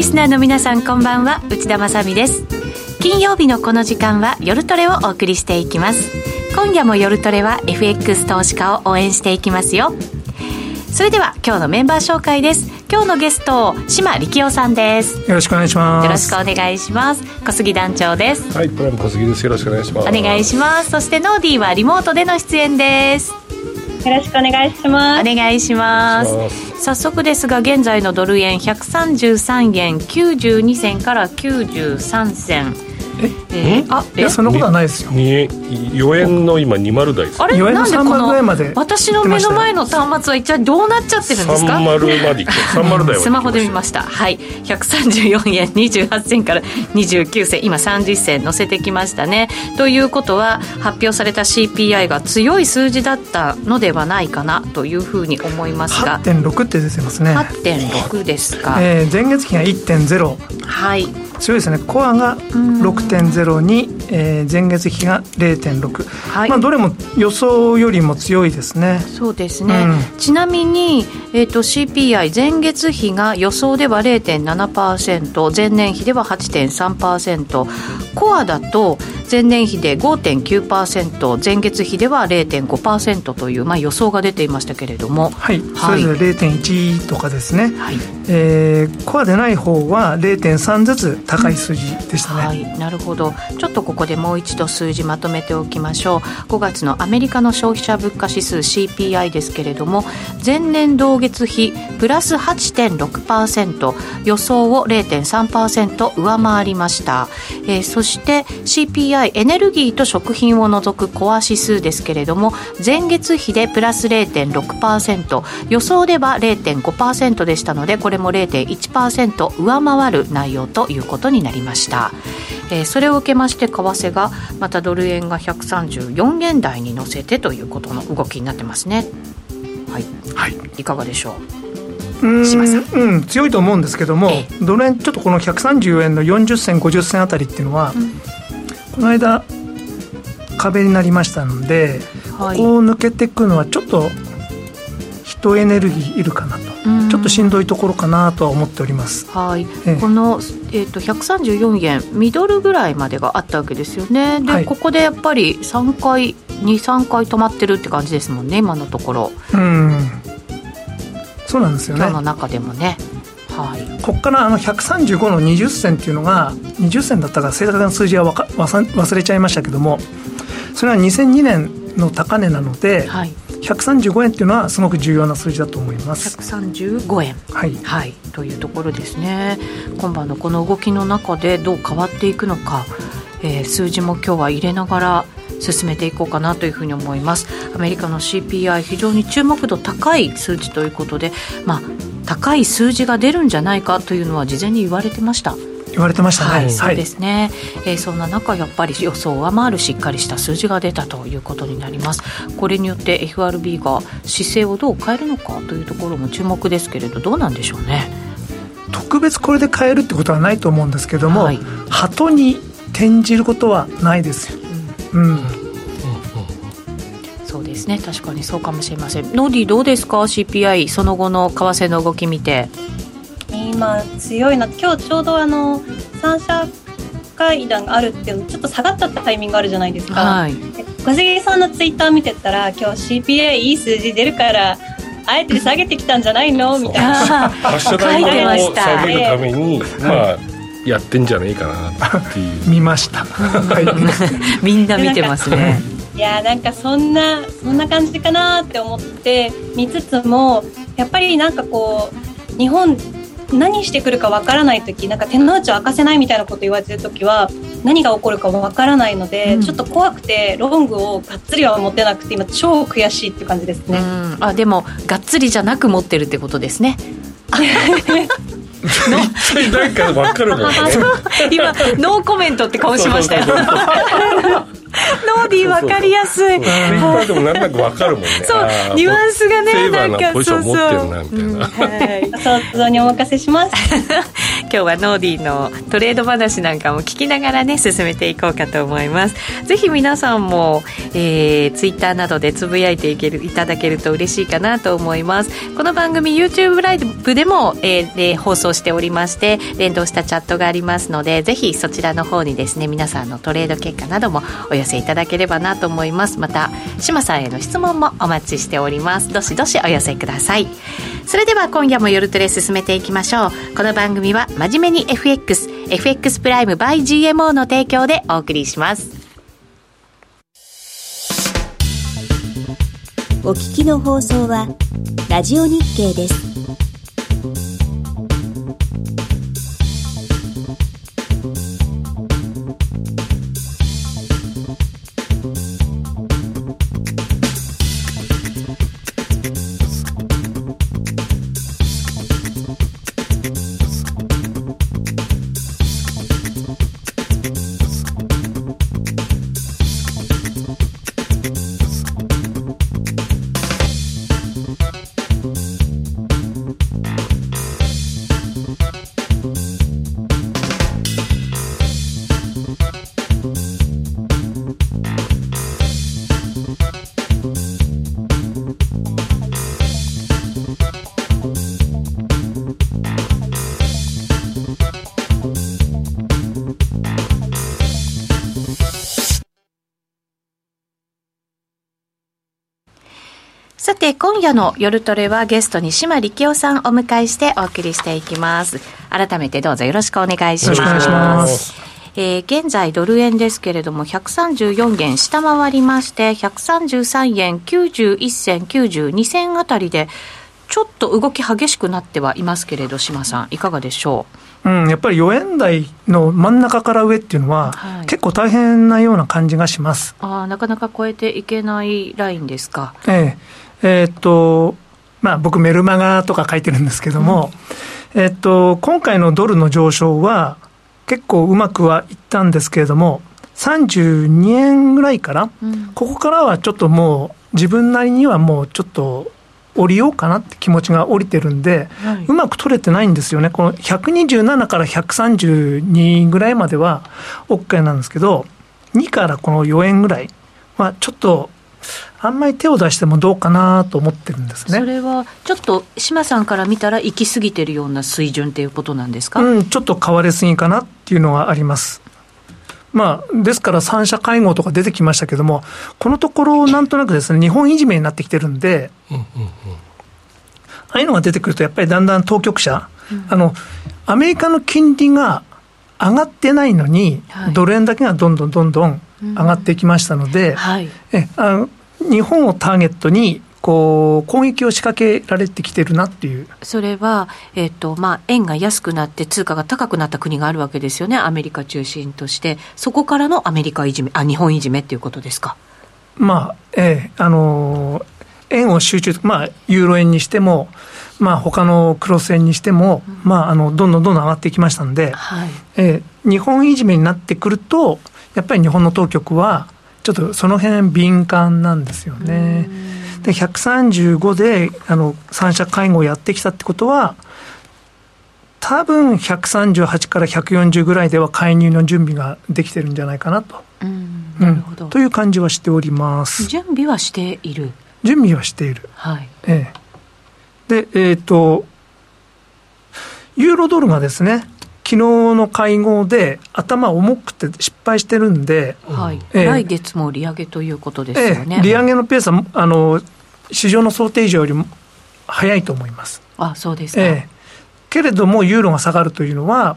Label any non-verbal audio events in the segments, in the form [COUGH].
リスナーの皆さんこんばんは。内田まさです。金曜日のこの時間は夜トレをお送りしていきます。今夜も夜トレは FX 投資家を応援していきますよ。それでは今日のメンバー紹介です。今日のゲスト島力夫さんです。よろしくお願いします。よろしくお願いします。小杉団長ですはいプラム小杉ですよろしくお願いしますお願いしますそしてノーディーはリモートでの出演ですよろしくお願いします。お願いします。早速ですが現在のドル円133円92銭から93銭ええあいやそんなことはないですよ。4円の今20台です。あれ？なんでこの私の目の前の端末は一体どうなっちゃってるんですか？30まで30台スマホで見ました。はい。134円28銭から29銭。今30銭載せてきましたね。ということは発表された CPI が強い数字だったのではないかなというふうに思いますが。8.6って出てますね。8.6ですか、えー、前月比が1.0はい強いですね。コアが6.0に、えー、前月比が0.6、はい、まあ、どれも予想よりも強いですね。そうですね、うん、ちなみに、えーと、CPI 前月比が予想では0.7%前年比では8.3%コアだと前年比で5.9%前月比では0.5%という、まあ、予想が出ていましたけれども。はい、はい、それぞれ0.1とかですね、はい。えー、コアでない方は0.3ずつ高い数字でしたね、はい、なるほど。ちょっとここでもう一度数字まとめておきましょう。5月のアメリカの消費者物価指数 CPI ですけれども前年同月比プラス8.6%予想を0.3%上回りました、えー、そして CPI エネルギーと食品を除くコア指数ですけれども前月比でプラス0.6%予想では0.5%でしたのでこれも0.1%上回る内容ということことになりました、えー、それを受けまして為替がまたドル円が134円台に乗せてということの動きになってますね。はい、はい、いかがでしょう？うんうん、強いと思うんですけども、ええ、ドル円ちょっとこの130円の40銭50銭あたりっていうのは、うん、この間壁になりましたので、はい、ここを抜けていくのはちょっと人エネルギーいるかなと、ちょっとしんどいところかなとは思っております。はい、えこのえーと、134円ミドルぐらいまでがあったわけですよね。で、はい、ここでやっぱり3回23回止まってるって感じですもんね今のところ。うん。そうなんですよね。今日の中でもね。はい、ここからあの135の20銭っていうのが20銭だったか正確な数字はわか忘れちゃいましたけどもそれは2002年の高値なので、はい、135円っていうのはすごく重要な数字だと思います。135円はい、はい、というところですね。今晩のこの動きの中でどう変わっていくのか、えー、数字も今日は入れながら進めていこうかなというふうに思います。アメリカの CPI 非常に注目度高い数値ということでまあ高い数字が出るんじゃないかというのは事前に言われてました言われてましたね、はい、そうですね、えー、そんな中やっぱり予想を上回るしっかりした数字が出たということになります。これによって FRB が姿勢をどう変えるのかというところも注目ですけれどどうなんでしょうね。特別これで変えるってことはないと思うんですけども、はい、鳩に転じることはないですよ、うん、うん。そうですね。確かにそうかもしれません。ノーディどうですか？CPI その後の為替の動き見て今強いな今日ちょうどあの三者会談があるっていうのちょっと下がっちゃったタイミングあるじゃないですか、はい、小杉さんのツイッター見てたら今日 CPA いい数字出るからあえて下げてきたんじゃないの？みたいな。書いてました。下げるために、まあやってんじゃないかなっていう。[LAUGHS] 見ました。みんな見てますね。いやなんかそんなそんな感じかなって思って見つつもやっぱりなんかこう日本何してくるかわからない時なんか手の内を明かせないみたいなこと言われてる時は何が起こるかわからないので、うん、ちょっと怖くてロングをがっつりは持てなくて今超悔しいって感じですね、あでもがっつりじゃなく持ってるってことですね。[LAUGHS] なんか分かるもんね。[LAUGHS] 今ノーコメントって顔しましたよ [LAUGHS] ノーディー分かりやすい。ツイッターでもなんとなく分かるもんね。そう、ニュアンスがね、なんか、ポジション持ってるな、みたいな。[LAUGHS] 想像にお任せします。[LAUGHS] 今日はノーディーのトレード話なんかも聞きながらね進めていこうかと思いますぜひ皆さんも、えー、ツイッターなどでつぶやいていけるいただけると嬉しいかなと思いますこの番組 YouTube ライブでも、えー、で放送しておりまして連動したチャットがありますのでぜひそちらの方にですね皆さんのトレード結果などもお寄せいただければなと思います。また島さんへの質問もお待ちしております。どしどしお寄せください。それでは今夜も夜トレ進めていきましょう。この番組は真面目に FXFX プライム by GMO の提供でお送りします。お聞きの放送はラジオ日経です。今夜の夜トレはゲストに島力夫さんをお迎えしてお送りしていきます。改めてどうぞよろしくお願いします。えー、現在ドル円ですけれども134元下回りまして133円91銭92銭あたりでちょっと動き激しくなってはいますけれど島さんいかがでしょう？うん、やっぱり4円台の真ん中から上っていうのは、はい、結構大変なような感じがします。あなかなか超えていけないラインですか。えええー、っと、まあ僕メルマガとか書いてるんですけども、うん、えー、っと、今回のドルの上昇は結構うまくはいったんですけれども、32円ぐらいから、うん、ここからはちょっともう自分なりにはもうちょっと降りようかなって気持ちが降りてるんで、はい、うまく取れてないんですよね。この127から132ぐらいまでは OK なんですけど、2からこの4円ぐらいはちょっとあんまり手を出してもどうかなと思ってるんですね。それはちょっと島さんから見たら行き過ぎてるような水準っていうことなんですか？うん、ちょっと買われすぎかなっていうのはあります。まあ、ですから三者会合とか出てきましたけども、このところなんとなくですね、日本いじめになってきてるんで、うんうんうん、ああいうのが出てくると、やっぱりだんだん当局者、うん、あの、アメリカの金利が上がってないのに、はい、ドル円だけがどんどんどんどん上がっていきましたので、うんはい、えあ日本をターゲットにこう攻撃を仕掛けられてきてるなっていう。それは、えーとまあ、円が安くなって通貨が高くなった国があるわけですよね、アメリカ中心として、そこからのアメリカいじめ、あ日本いじめっていうことですか？まあええあの円を集中、まあ、ユーロ円にしても、まあ他のクロス円にしても、うん、まあ、あのどんどんどんどん上がっていきましたんで、はい。え日本いじめになってくると、やっぱり日本の当局は、ちょっとその辺敏感なんですよね。で、135で、あの、三者会合をやってきたってことは、多分138から140ぐらいでは介入の準備ができてるんじゃないかなと。うん、なるほど、うん、という感じはしております。準備はしている準備はしている。はい。ええ。で、えっ、ー、と、ユーロドルがですね、昨日の会合で頭重くて失敗してるんで、はいえー、来月も利上げということですよね、えー、利上げのペースはあの市場の想定以上よりも早いと思います。あそうですか、えー、けれども、ユーロが下がるというのは、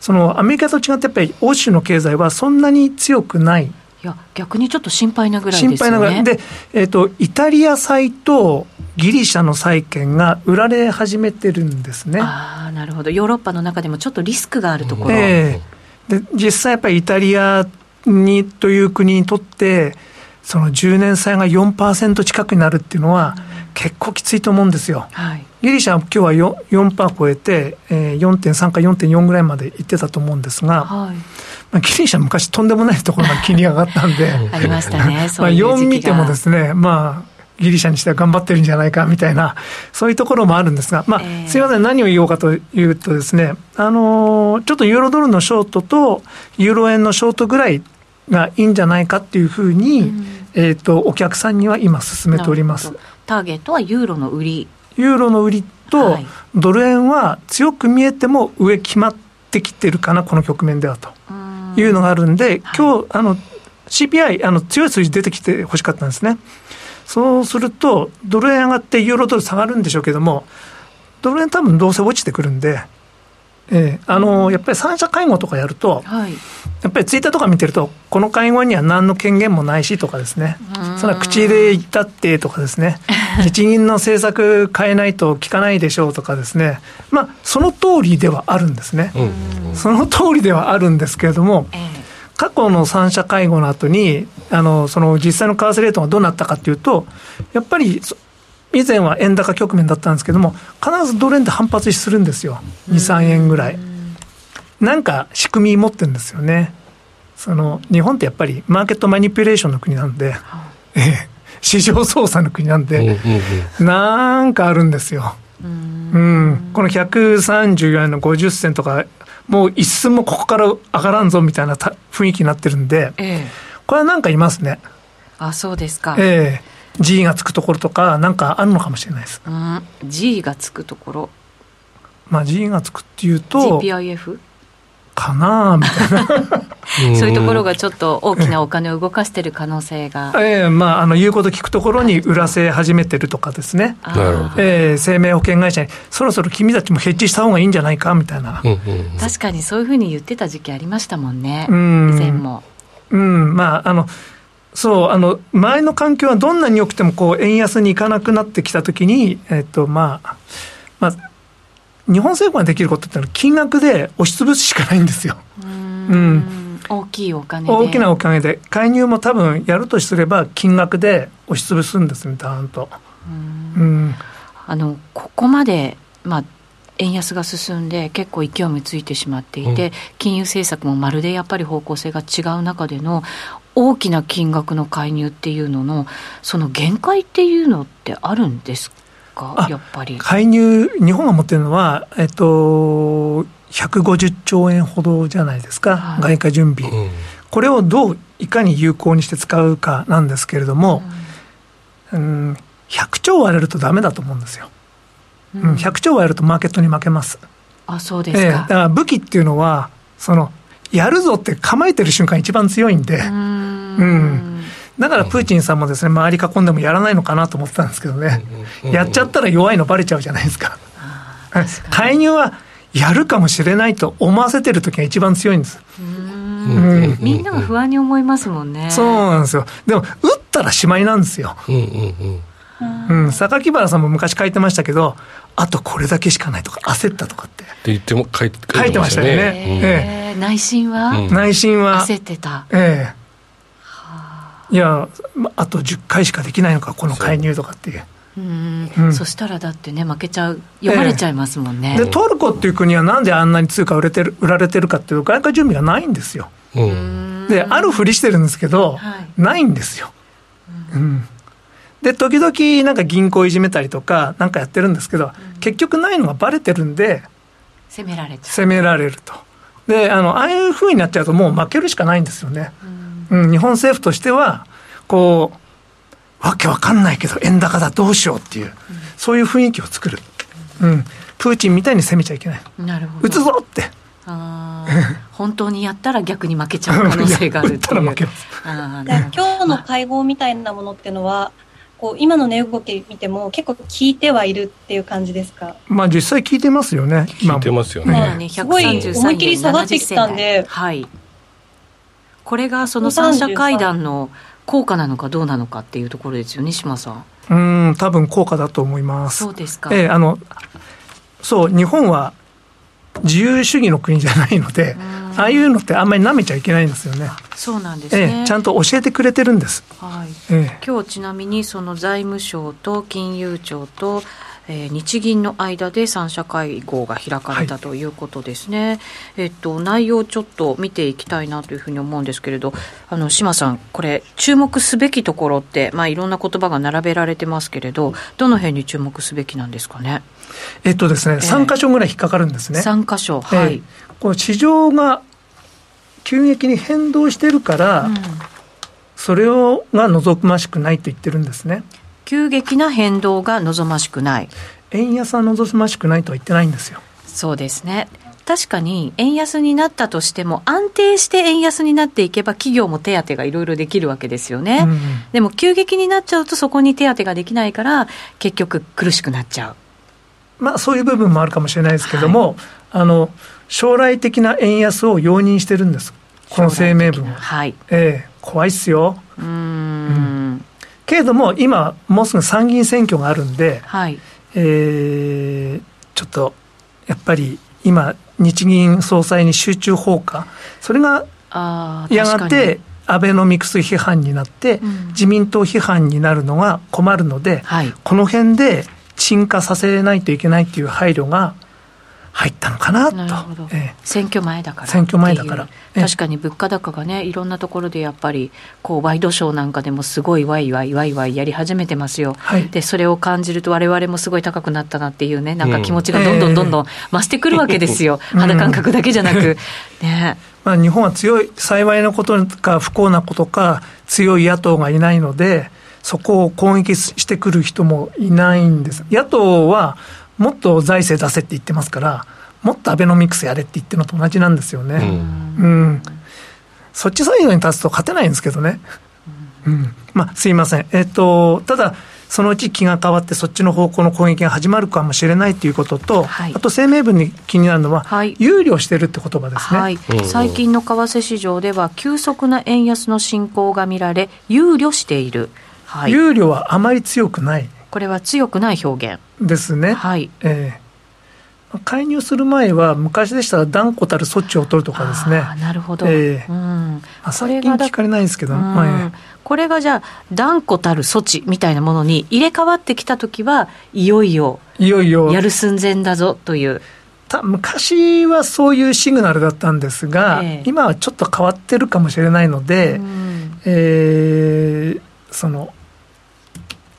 そのアメリカと違って、やっぱり欧州の経済はそんなに強くない。いや、逆にちょっと心配なぐらいですよね。心配なぐらい。で、えっ、ー、と、イタリア債とギリシャの債券が売られ始めてるんですね。ああ、なるほど。ヨーロッパの中でもちょっとリスクがあるところ。えー、で実際やっぱりイタリアにという国にとって、その10年債が4%近くになるっていうのは、結構きついと思うんですよ。はい、ギリシャは今日は 4%, 4超えて、えー、4.3か4.4ぐらいまでいってたと思うんですが、はい、まあ、ギリシャ昔とんでもないところが金利が上がったんで、[LAUGHS] ありましたね、[LAUGHS] まあ4見てもですね、まあ、ギリシャにしては頑張ってるんじゃないかみたいな、そういうところもあるんですが、まあ、えー、すみません、何を言おうかというとですね、あのー、ちょっとユーロドルのショートと、ユーロ円のショートぐらいがいいんじゃないかっていうふうに、うん、えっ、と、お客さんには今進めております。ターゲットはユーロの売り。ユーロの売りと、ドル円は強く見えても上決まってきてるかな、この局面ではと。いうのがあるんで、今日、あの、CPI、あの、強い数字出てきてほしかったんですね。そうすると、ドル円上がってユーロドル下がるんでしょうけども、ドル円多分どうせ落ちてくるんで、えー、あのやっぱり三者会合とかやると、はい、やっぱりツイッターとか見てると、この会合には何の権限もないしとかですね、それは口で言ったってとかですね、[LAUGHS] 日銀の政策変えないと効かないでしょうとかですね、まあ、その通りではあるんですね、その通りではあるんですけれども、えー過去の三者会合の後に、あの、その実際の為替レートがどうなったかというと、やっぱり、以前は円高局面だったんですけども、必ずドル円で反発するんですよ。2、3円ぐらい。なんか仕組み持ってるんですよね。その、日本ってやっぱりマーケットマニピュレーションの国なんで、ええ、市場操作の国なんで、なんかあるんですよ。うん、この134円の50銭とかもう一寸もここから上がらんぞみたいな雰囲気になってるんで、ええ、これはなんかいますね。あ、そうですか。ええ G がつくところとか、なんかあるのかもしれないです。うん、G がつくところ。まあ G がつくっていうと。GPIF? かなみたいな [LAUGHS] そういうところがちょっと大きなお金を動かしてる可能性が。[LAUGHS] ええー、まあ、あの、言うこと聞くところに売らせ始めてるとかですね。なるほど。えー、生命保険会社に、そろそろ君たちもヘッジした方がいいんじゃないか？みたいな。確かにそういうふうに言ってた時期ありましたもんね。うん。以前も。うん、まあ、あの、そう、あの、前の環境はどんなに良くても、こう、円安にいかなくなってきたときに、えっと、まあ、まあ、日本政府ができることってのは金額で押しつぶすしかないんですよ。うん。大きいお金大きなお金で。介入も多分やるとすれば金額で押しつぶすんですねダーンと。うん。あのここまで、まあ、円安が進んで結構勢いもついてしまっていて、うん、金融政策もまるでやっぱり方向性が違う中での大きな金額の介入っていうののその限界っていうのってあるんですか？やっぱり。介入日本が持ってるのはえっと150兆円ほどじゃないですか、はい、外貨準備、うん、これをどういかに有効にして使うかなんですけれども、うん、ん、100兆割れるとだめだと思うんですよ、うん、100兆割れるとマーケットに負けます。あそうですか、えー、だから武器っていうのはそのやるぞって構えてる瞬間一番強いんで。うん。だからプーチンさんもですね周り囲んでもやらないのかなと思ってたんですけどね、やっちゃったら弱いのばれちゃうじゃないですか。介入はやるかもしれないと思わせてる時が一番強いんです。うんみんなが不安に思いますもんね。そうなんですよ。でも、打ったらしまいなんですよ。うんうんうん。うん、榊原さんも昔書いてましたけど、あとこれだけしかないとか、焦ったとかって。って言っても書いて書いてましたよね。ええ。内心は、内心は。焦ってた。ええ。いや、あと10回しかできないのか、この介入とかっていう。うん。うん、そしたらだってね負けちゃう読まれちゃいますもんね、えー、でトルコっていう国はなんであんなに通貨売れてる売られてるかっていうと外貨準備がないんですよ、うん、であるふりしてるんですけど、はい、ないんですよ、うん、で時々なんか銀行いじめたりとかなんかやってるんですけど、結局ないのがバレてるんで攻められちゃう。攻められると。であのああいうふうになっちゃうともう負けるしかないんですよね、うん。日本政府としてはこうわけわかんないけど円高だどうしようっていう、うん、そういう雰囲気を作る、うん、プーチンみたいに攻めちゃいけない。なるほど。打つぞって。本当にやったら逆に負けちゃう可能性があるっていう [LAUGHS] 今日の会合みたいなものっていうのはこう今の値動き見ても結構効いてはいるっていう感じですか？まあ実際効いてますよね効いてますよね、まあ、ねすごい思いっきり下がってきたんで、はい、これがその三者会談の効果なのかどうなのかっていうところですよね、島さん。うん、多分効果だと思います。そうですか。ええー、あの、そう、日本は自由主義の国じゃないので、ああいうのってあんまり舐めちゃいけないんですよね。そうなんですね、ええ、ちゃんと教えてくれてるんです。はい。ええ、今日ちなみにその財務省と金融庁とえー、日銀の間で三者会合が開かれたということですね、はい、えっと、内容ちょっと見ていきたいなというふうに思うんですけれどあの島さんこれ注目すべきところって、まあ、いろんな言葉が並べられてますけれどどの辺に注目すべきなんですかね？えっとですね、えー、3箇所ぐらい引っかかるんですね。3箇所はい、えー、この市場が急激に変動してるから、うん、それをが望ましくないと言ってるんですね急激な変動が望ましくない。円安は望ましくないとは言ってないんですよ。そうですね。確かに円安になったとしても安定して円安になっていけば企業も手当がいろいろできるわけですよね、うん、でも急激になっちゃうとそこに手当ができないから結局苦しくなっちゃう。まあそういう部分もあるかもしれないですけども、はい、あの将来的な円安を容認してるんです。この声明文は、はい。えー、怖いっすよ。うん、けれども今もうすぐ参議院選挙があるんで、はい。えー、ちょっとやっぱり今日銀総裁に集中放火それがやがてアベノミクス批判になって、うん、自民党批判になるのが困るので、はい、この辺で沈下させないといけないという配慮が入ったのかなと。なえ選挙前だから。選挙前だから。確かに物価高がね、いろんなところでやっぱり、こう、ワイドショーなんかでもすごいワイワイワイワイやり始めてますよ。はい、で、それを感じると我々もすごい高くなったなっていうね、なんか気持ちがどんどんどんどん増してくるわけですよ。[LAUGHS] うん、肌感覚だけじゃなく。ね。まあ、日本は強い、幸いなことか不幸なことか、強い野党がいないので、そこを攻撃してくる人もいないんです。野党はもっと財政出せって言ってますから、もっとアベノミクスやれって言ってるのと同じなんですよね。うん、うん、そっちサイドに立つと勝てないんですけどね。うん、まあ、すいません。えっ、ー、と、ただ、そのうち気が変わって、そっちの方向の攻撃が始まるかもしれないということと、はい、あと声明文に気になるのは、はい、憂慮してるって言葉ですね、はい、最近の為替市場では、急速な円安の進行が見られ、憂慮している、はい、憂慮はあまり強くない。これは強くない表現ですね。はい。えー、介入する前は昔でしたら断固たる措置を取るとかですね。なるほど。えー、うん。まあ、最近聞かれないですけど、まあ、これがじゃあ断固たる措置みたいなものに入れ替わってきた時はいよいよいよいよやる寸前だぞという。昔はそういうシグナルだったんですが、えー、今はちょっと変わってるかもしれないので、うん、えー、その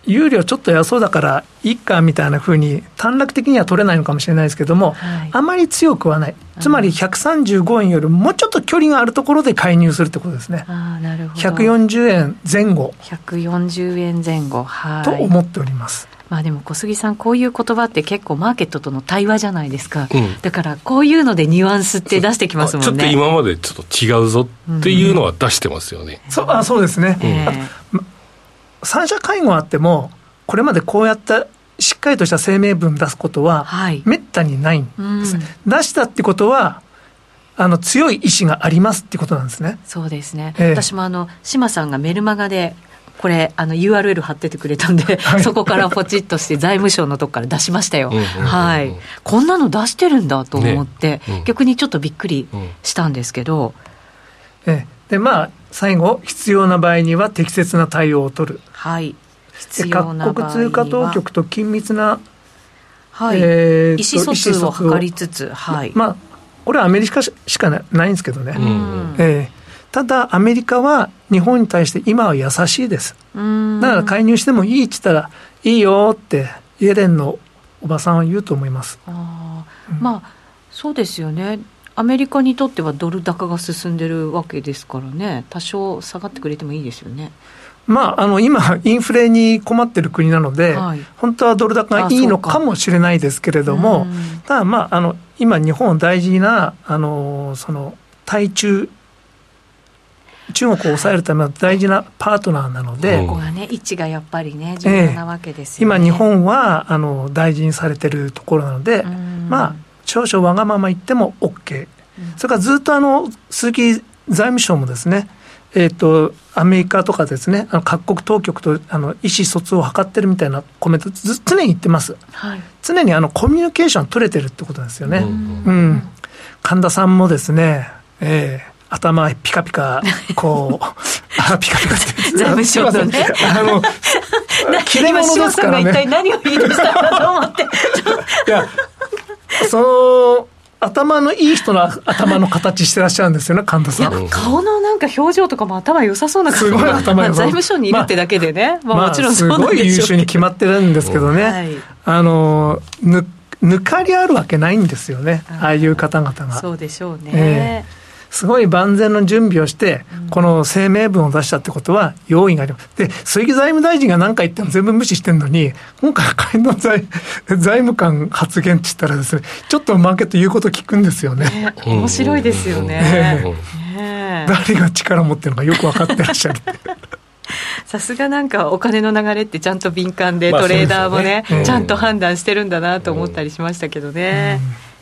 有料ちょっと安そうだからいいかみたいなふうに短絡的には取れないのかもしれないですけども、はい、あまり強くはない。つまり135円よりもうちょっと距離があるところで介入するってことですね。あなるほど。140円前後。140円前後。はい。と思っております。まあでも小杉さん、こういう言葉って結構マーケットとの対話じゃないですか、うん、だからこういうのでニュアンスって出してきますもんね。ちょっと今までちょっと違うぞっていうのは出してますよね、うん、そあそうですね、えー三者会合あっても、これまでこうやったしっかりとした声明文出すことは、めったにないんです、はいうん、出したってことは、あの強い意志がありますってことなんですね。そうですね。えー、私もあの島さんがメルマガでこれあの URL 貼っててくれたんで、はい、そこからポチッとして財務省のとこから出しましたよ、はい、こんなの出してるんだと思って、ね。うん、逆にちょっとびっくりしたんですけど、ええ、でまあ最後必要な場合には適切な対応を取るはい。各国通貨当局と緊密な、はい。えー、意思疎通を図りつつ、はい。まあ、これはアメリカしかないんですけどね、うん、えー、ただアメリカは日本に対して今は優しいです。だから介入してもいいって言ったらいいよってイエレンのおばさんは言うと思います。あ、うん、まあそうですよね。アメリカにとってはドル高が進んでるわけですからね。多少下がってくれてもいいですよねまあ、あの今、インフレに困ってる国なので、はい、本当はドル高がいいのかもしれないですけれども、ただ、まあ、あの今、日本大事なあのその対中、中国を抑えるための大事なパートナーなので、ここがね、位置がやっぱりね、重要なわけですよね、えー、今、日本はあの大事にされてるところなので、まあ、少々わがまま言っても OK、それからずっとあの鈴木財務省もですね、えーと、アメリカとかですね、あの各国当局とあの意思疎通を図ってるみたいなコメント、ず常に言ってます、はい、常にあのコミュニケーション取れてるってことですよね。うん、うん、神田さんもですね、えー、頭ピカピカ、[LAUGHS] こう、あ、ピカピカって。財務省のね。あの、[LAUGHS] 切れ者ですからね。一体何を言い出したかと思って。いや、その、頭のいい人の頭の形してらっしゃるんですよね、神田さん。顔のなんか表情とかも頭良さそうなすごい頭まあ、財務省にいるってだけでね、まあ、まあ、もちろんすごい優秀に決まってるんですけどね、はい、あのぬ抜かりあるわけないんですよね、ああいう方々が。そうでしょうね。えーすごい万全の準備をして、この声明文を出したってことは用意があります。で、鈴木財務大臣が何か言っても全部無視してるのに、今回、会の財財務官発言って言ったらですね、ちょっとマーケット言うこと聞くんですよね。ね面白いですよね。ね誰が力持ってるのかよく分かってらっしゃる。[LAUGHS] さすがなんかお金の流れってちゃんと敏感で、トレーダーもね、ちゃんと判断してるんだなと思ったりしましたけどね。うん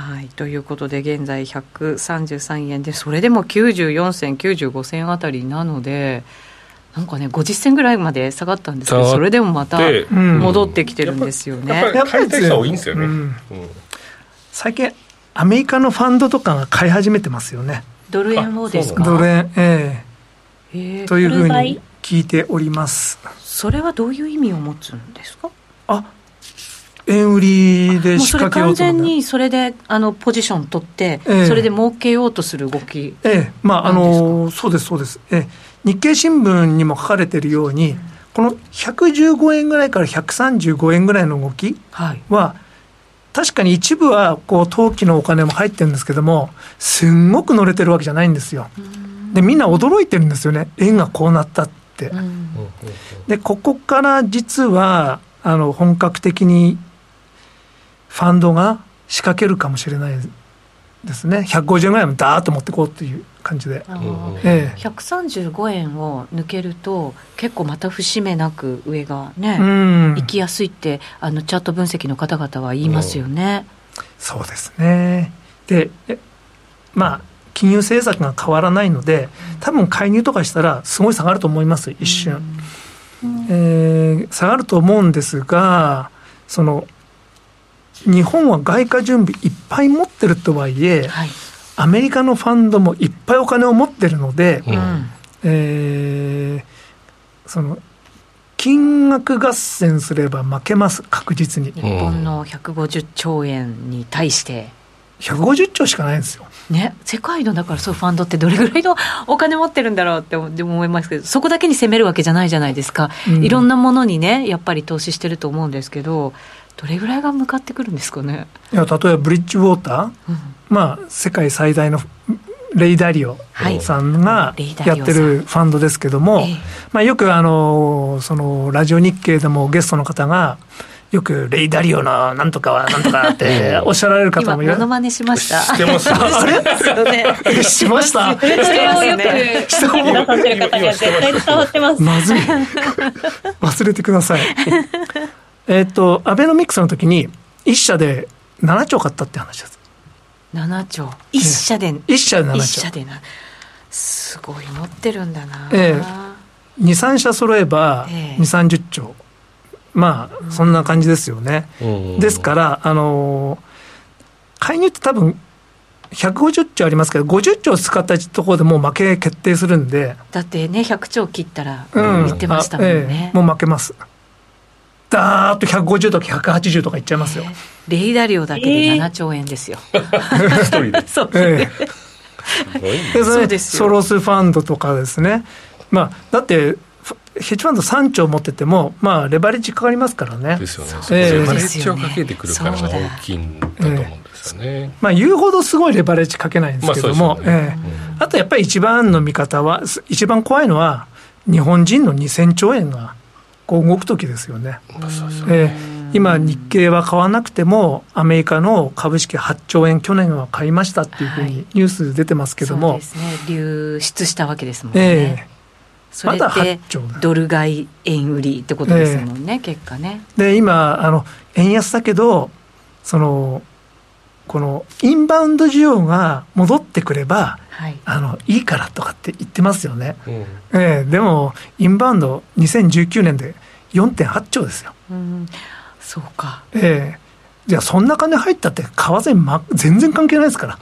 はい、ということで現在133円でそれでも94銭95銭あたりなのでなんかね50銭ぐらいまで下がったんですけどそれでもまた戻ってきてるんですよね。やっぱり多いんですよね、うん。うん、最近アメリカのファンドとかが買い始めてますよね。ドル円をですか？ドル円ええ。ー、というふうに聞いております。それはどういう意味を持つんですか？あ円売りで仕掛けようと完全にそれであのポジション取って、ええ、それで儲けようとする動き。ええ。まああのそうですそうです、ええ、日経新聞にも書かれているように、うん、この115円ぐらいから135円ぐらいの動きは、はい、確かに一部はこう投機のお金も入ってるんですけどもすんごく乗れてるわけじゃないんですよ。でみんな驚いてるんですよね。円がこうなったって、でここから実はあの本格的にファンドが仕掛けるかもしれないですね。150円ぐらいもダーッと持っていこうという感じで、ええ、135円を抜けると結構また節目なく上がね、うん、行きやすいってあのチャート分析の方々は言いますよね、うん、そうですね。でまあ金融政策が変わらないので多分介入とかしたらすごい下がると思います一瞬、うん、えー、下がると思うんですがその日本は外貨準備いっぱい持ってるとはいえ、はい、アメリカのファンドもいっぱいお金を持ってるので、うん、えー、その金額合戦すれば負けます確実に。日本の150兆円に対して。150兆しかないんですよ。ね、世界のだからそうファンドってどれぐらいのお金持ってるんだろうって思いますけどそこだけに攻めるわけじゃないじゃないですか、うん、いろんなものにねやっぱり投資してると思うんですけどどれぐらいが向かってくるんですかね？いや例えばブリッジウォーター、うん、まあ世界最大のレイダリオさんがやってるファンドですけども、はい、まあ、よくあのそのラジオ日経でもゲストの方がよくレイダリオのなんとかはなんとかって [LAUGHS] おっしゃられる方もいる。今、モノマネしました。してます、[LAUGHS] あれ？しました？それをよくくださって。る方には絶対伝わってます。まずい。忘れてください。[LAUGHS] えっ、と、アベノミクスの時に、一社で7兆買ったって話です。7兆。一社で、一社で7兆。一社でな。すごい持ってるんだな。ええー。2、3社揃えば、2、30兆。まあ、そんな感じですよね。うん、ですから、あの介入って多分、150兆ありますけど、50兆使ったところでもう負け決定するんで。だってね、100兆切ったら、言ってましたもんね。うんええ、もう負けます。ダーッと150とか180とかいっちゃいますよ。レイダリオだけで7兆円ですよ。一人で。[LAUGHS] そうですね。ソロスファンドとかですね。まあ、だって、ヘッジファンド3兆持ってても、まあ、レバレッジかかりますからね。ですよね。えー、レバレッジをかけてくるから大きいんだと思うんですよね。えー、まあ、言うほどすごいレバレッジかけないんですけども、まあねえー、あとやっぱり一番の見方は、一番怖いのは、日本人の2000兆円がこう動く時ですよね。えー、今、日経は買わなくても、アメリカの株式8兆円、去年は買いましたっていうふうにニュース出てますけども、はい、そうですね、流出したわけですもんね。えーそれってドル買い円売りってことですもんね、えー、結果ね。で今あの円安だけどそのこのインバウンド需要が戻ってくれば、はい、あのいいからとかって言ってますよね、うん、えー、でもインバウンド2019年で4.8兆ですよ、うん、そうか。ええ。ー、じゃあそんな金入ったって為替、ま、全然関係ないですから、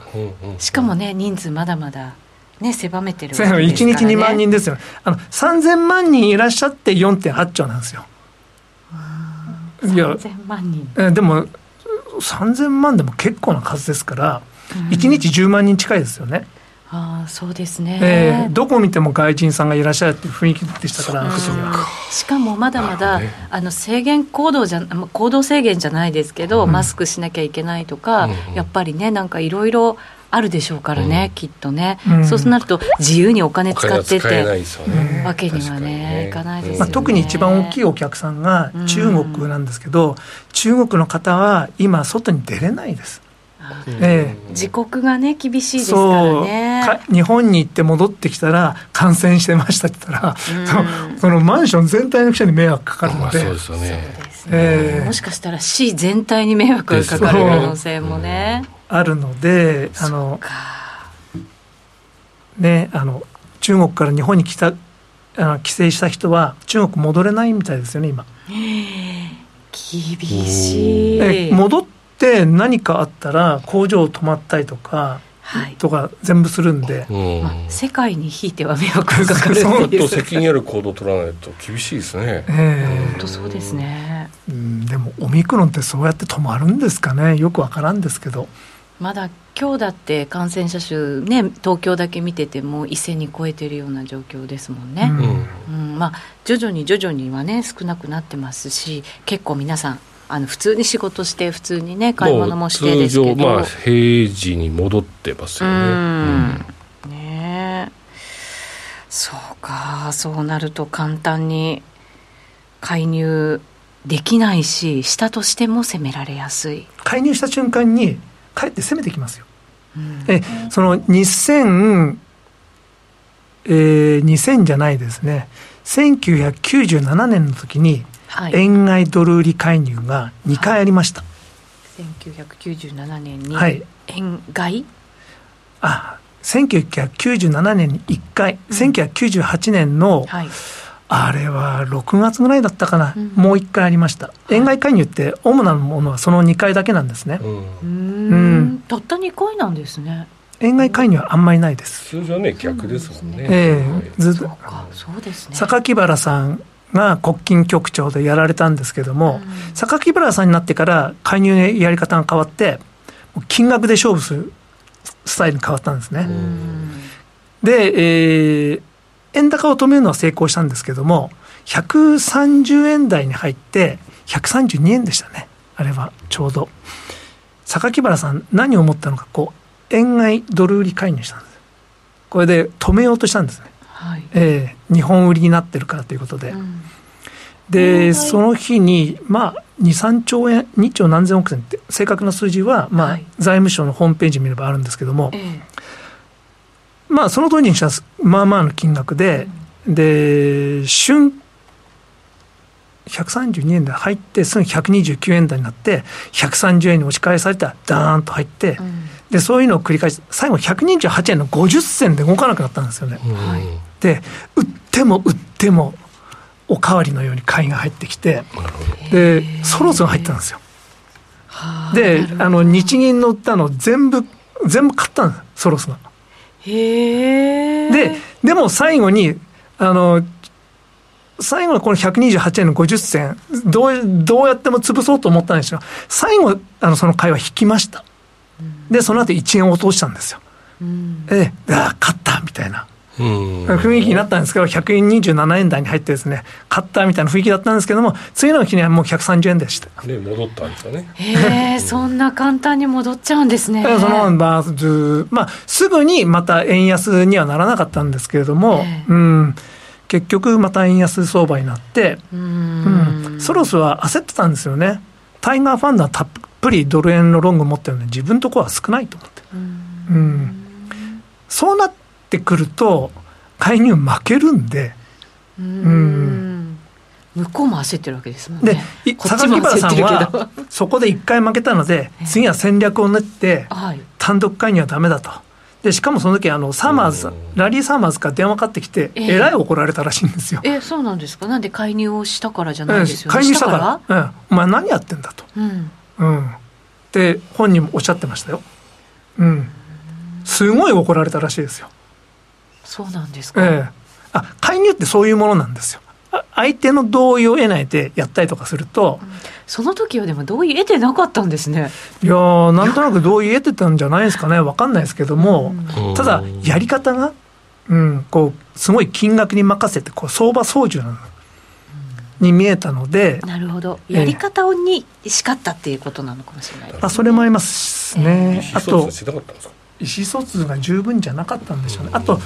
しかもね人数まだまだね、狭めてるわけですから、ね、1日2万人ですよ。あの3000万人いらっしゃって4.8兆なんですよ。いや3000万人。でも3000万でも結構な数ですから、うん、1日10万人近いですよね。あそうですね、えー、どこ見ても外人さんがいらっしゃるっていう雰囲気でしたから、うん、しかもまだまだ、ね、あの制限行動じゃ行動制限じゃないですけど、うん、マスクしなきゃいけないとか、うん、やっぱりねなんかいろいろあるでしょうからね、うん、きっとね、うん、そうなると自由にお金使ってって、ね、わけにはね、ね、いかないですよね、まあ、特に一番大きいお客さんが中国なんですけど、中国の方は今外に出れないです。ええ、自国がね厳しいですからね。日本に行って戻ってきたら感染してましたって言ったら、そのマンション全体の人に迷惑かかるので、そうですよね、えー、もしかしたら市全体に迷惑がかかる可能性もね、あるのであのねあの中国から日本に来たあの帰省した人は中国戻れないみたいですよね今。厳しい。戻って何かあったら工場止まったりとか、はい、とか全部するんで、うん。まあ、世界にひいては迷惑がかかるっていう。責任ある行動を取らないと厳しいですね。ええ。ー、本当そうですね、うん、でもオミクロンってそうやって止まるんですかね。よくわからんですけどまだ今日だって感染者数ね東京だけ見てても一斉に超えてるような状況ですもんね、うん、うん、まあ徐々に徐々にはね少なくなってますし結構皆さんあの普通に仕事して普通にね買い物もしてですけど。まあ平時に戻ってますよね。うん。ねそうか。そうなると簡単に介入できないししたとしても攻められやすい。介入した瞬間にかえって攻めてきますよ。うん、えその2000えー、2000じゃないですね。1997年の時にはい、円買いドル売り介入が2回ありました、はい、1997年に円買い、あ1997年に1回、うん、1998年の、はい、あれは6月ぐらいだったかな、うん、もう1回ありました、円買い介入って主なものはその2回だけなんですね、うん、うん。たった2回なんですね。円買い介入はあんまりないです。通常ね逆ですもんね。ええ。ー、ずっと。そうですね。榊原さんが国金局長でやられたんですけども、うん、榊原さんになってから介入のやり方が変わって金額で勝負するスタイルに変わったんですね。うん、で、えー、円高を止めるのは成功したんですけども130円台に入って132円でしたね。あれはちょうど。榊原さん何を思ったのかこう円買いドル売り介入したんです。これで止めようとしたんですね。はい、えー、日本売りになってるからということで、うん、で、その日に、まあ、2、3兆円、2兆何千億円って、正確な数字は、まあ、はい、財務省のホームページ見ればあるんですけども、えー、まあ、その当時にしたら、まあまあの金額で、うん、で、瞬、132円で入って、すぐ129円台になって、130円に押し返されたら、ダーンと入って、うん、で、そういうのを繰り返し、最後128円の50銭で動かなくなったんですよね。はいで売っても売ってもおかわりのように買いが入ってきてでそろそろ入ったんですよ。であの日銀の売ったの全部全部買ったんですそろそろででも最後にあの最後のこの128円の50銭どうどうやっても潰そうと思ったんですよ。最後あのその買いは引きました、でその後1円落としたんですよ、うん、えあ勝ったみたいな雰囲気になったんですけど、127円台に入ってですね、買ったみたいな雰囲気だったんですけども、次の日にはもう130円でした。ね、戻ったんですかね。へえ、そんな簡単に戻っちゃうんですね。そのまず、まあ、すぐにまた円安にはならなかったんですけれども、うん。結局また円安相場になって、うん、ソロスは焦ってたんですよね。タイガーファンドはたっぷりドル円のロング持ってるので、自分のところは少ないと思って。うん、そうなってくると、介入負けるんで、うん、向こうも焦ってるわけですもんね。で、榊原さんは、そこで1回負けたので、次は戦略を練って、単独介入はだめだと。でしかもその時あのサマーズラリー・サマーズから電話かかってきて、えらい怒られたらしいんですよ。えそうなんですか？なんで介入をしたからじゃないですよね。介入したから、うん、お前何やってんだと。うん、うん、で本人もおっしゃってましたよ。うん、すごい怒られたらしいですよ。そうなんですか、ええ、あ介入ってそういうものなんですよ。相手の同意を得ないでやったりとかすると、うん、その時はでも同意得てなかったんですね。いやなんとなく同意得てたんじゃないですかね。分かんないですけども、うん、ただやり方が、うん、こうすごい金額に任せてこう相場操縦なの。に見えたので。なるほど。やり方をに叱ったっていうことなのかもしれない、ね、あそれもありますね、えー、あと意思疎通が十分じゃなかったんでしょうね。あと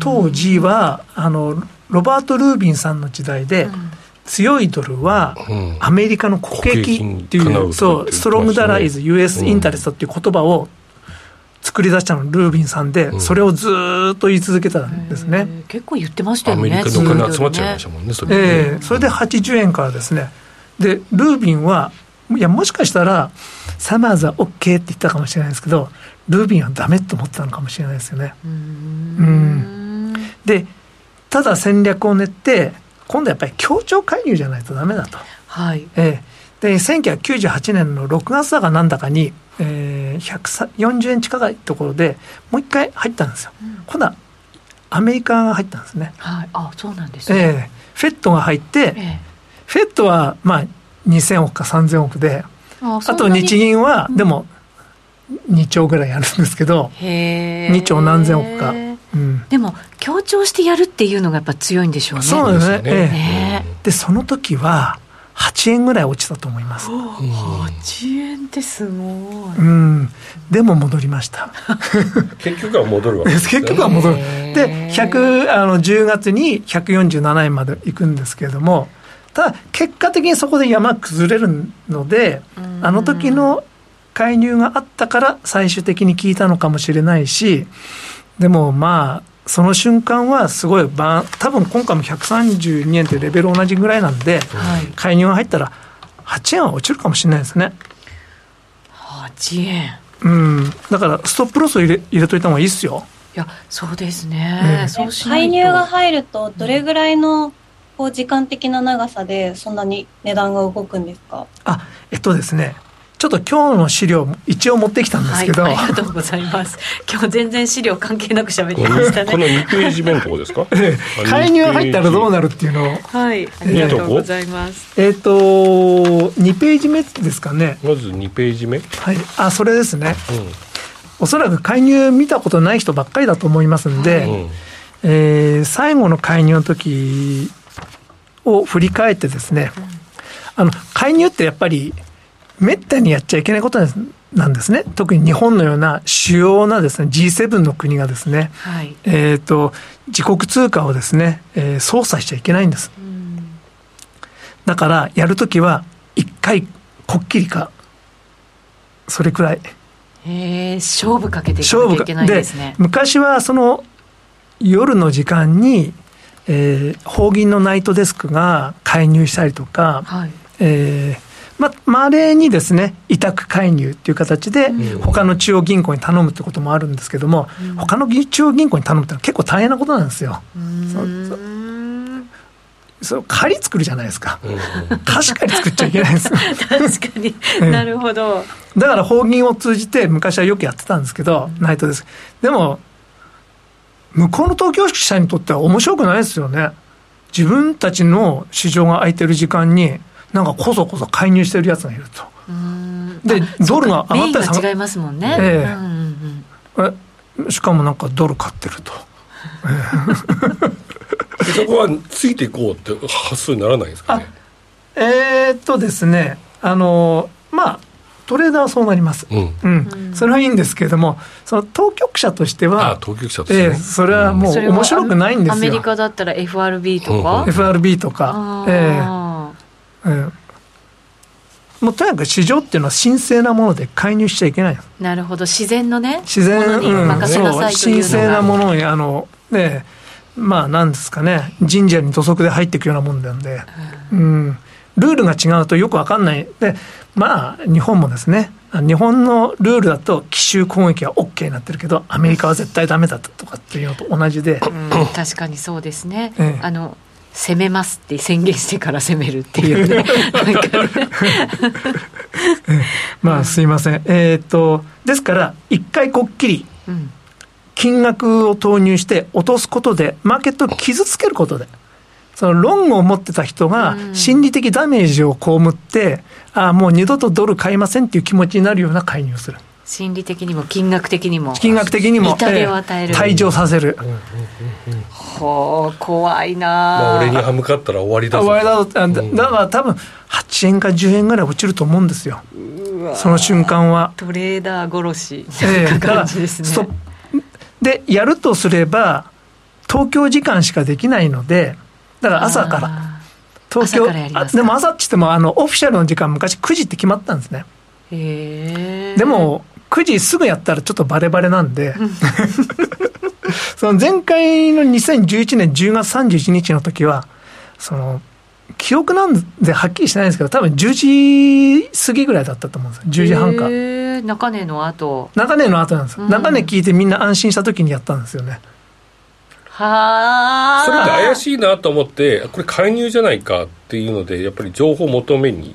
当時はあのロバート・ルービンさんの時代で、うん、強いドルはアメリカの国益っていう、そうストロング・ダライズ US インタレストっていう言葉を作り出したのルービンさんで、うん、それをずっと言い続けたんですね、結構言ってましたよねアメリカの金集まっちゃいましたもんねそれえー、それで80円からですね。でルービンはいやもしかしたらサマーズは OK って言ったかもしれないですけどルービンはダメと思ってたのかもしれないですよね。うん。でただ戦略を練って今度やっぱり協調介入じゃないとダメだと。はい。えー、で1998年の6月だかなんだかにえー、140円近いところでもう一回入ったんですよ、うん、今度はアメリカが入ったんですね、はい、あそうなんですね、えー、フェットが入って、えー、フェットはまあ2000億か3000億であと日銀はでも2兆ぐらいやるんですけど2兆何千億か、うん、でも強調してやるっていうのがやっぱ強いんでしょうねそうですね、えー、でその時は8円ぐらい落ちたと思います。8円ってすごい。うん。でも戻りました。[LAUGHS] 結局は戻るわけです、ね、[LAUGHS] 結局は戻る。で、100あの10月に147円まで行くんですけれども、ただ結果的にそこで山崩れるので、あの時の介入があったから最終的に効いたのかもしれないし、でもまあその瞬間はすごい多分今回も132円ってレベル同じぐらいなんで、はい、介入が入ったら8円は落ちるかもしれないですね。8円。うん。だからストップロスを入れ入れといた方がいいっすよ。いやそうですね、そう介入が入るとどれぐらいのこう時間的な長さでそんなに値段が動くんですか？あえっとですねちょっと今日の資料一応持ってきたんですけど、はい、ありがとうございます。[LAUGHS] 今日全然資料関係なく喋ってましたね。この2ページ目のとこですか？[LAUGHS] 介入入ったらどうなるっていうの。をはいありがとうございます。えっ、ー、と2ページ目ですかね。まず2ページ目？はいあそれですね、うん、おそらく介入見たことない人ばっかりだと思いますんで、はい、えー、最後の介入の時を振り返ってですね、うん、あの介入ってやっぱりめったにやっちゃいけないことなんですね。特に日本のような主要なですね、G7 の国がですね、はい、えっ、と、自国通貨をですね、えー、操作しちゃいけないんです。だから、やるときは、一回、こっきりか、それくらい。へ勝負かけていかなきゃいけないですね。昔は、その、夜の時間に、えー、法銀のナイトデスクが介入したりとか、はい、えーま、まれにですね、委託介入っていう形で、他の中央銀行に頼むってこともあるんですけども、うん、他の中央銀行に頼むってのは結構大変なことなんですよ。そう仮作るじゃないですか、確かに作っちゃいけないです [LAUGHS] 確かに、なるほど。だから法銀を通じて昔はよくやってたんですけど、ナイトです。でも向こうの東京支社にとっては面白くないですよね。自分たちの市場が空いてる時間になんかこそこそ介入してるやつがいると。でドルが上がったり下が違いますもんね、ええ。うんうん、しかもなんかドル買ってると。[LAUGHS] そこはついていこうって発想にならないですかね？えー、っとですね。あのまあトレーダーはそうなります、うん、うん、それはいいんですけれども、その当局者としては、当局者として、えー、それはもう面白くないんですよ。アメリカだったら FRB とか、FRB とか、えー、もうとにかく市場っていうのは神聖なもので介入しちゃいけないなるほど。自然のね自然に任せなさいという神聖なものにあのねまあなんですかね。神社に土足で入っていくようなもんなんで、うん、うん、ルールが違うとよくわかんない。でまあ日本もですね。日本のルールだと奇襲攻撃は OK になってるけどアメリカは絶対ダメだとかっていうのと同じで、うん、確かにそうですね、ええ、あの攻めますって宣言してから攻めるっていうね。[LAUGHS] まあすいません。えっ、ー、とですから一回こっきり金額を投入して落とすことで、マーケットを傷つけることで、そのロングを持ってた人が心理的ダメージを被って、ああ、もう二度とドル買いませんっていう気持ちになるような介入をする。心理的にも金額的にも。金額的にも痛手を与える、えー、退場させる、ほう怖いな、まあ、俺に歯向かったら終わりだ終わりだだだから多分8円か10円ぐらい落ちると思うんですよ。その瞬間は。トレーダー殺し。な感じですね、えー、でやるとすれば東京時間しかできないのでだから朝から。東京でも朝って言ってもあのオフィシャルの時間昔9時って決まったんですね。でも9時すぐやったらちょっとバレバレなんで、その前回の2011年10月31日の時は、その、記憶なんではっきりしてないんですけど、多分10時過ぎぐらいだったと思うんですよ。10時半か。中根の後。中根の後なんですよ。中根聞いてみんな安心した時にやったんですよね。はあ。それって怪しいなと思って、これ介入じゃないかっていうので、やっぱり情報を求めに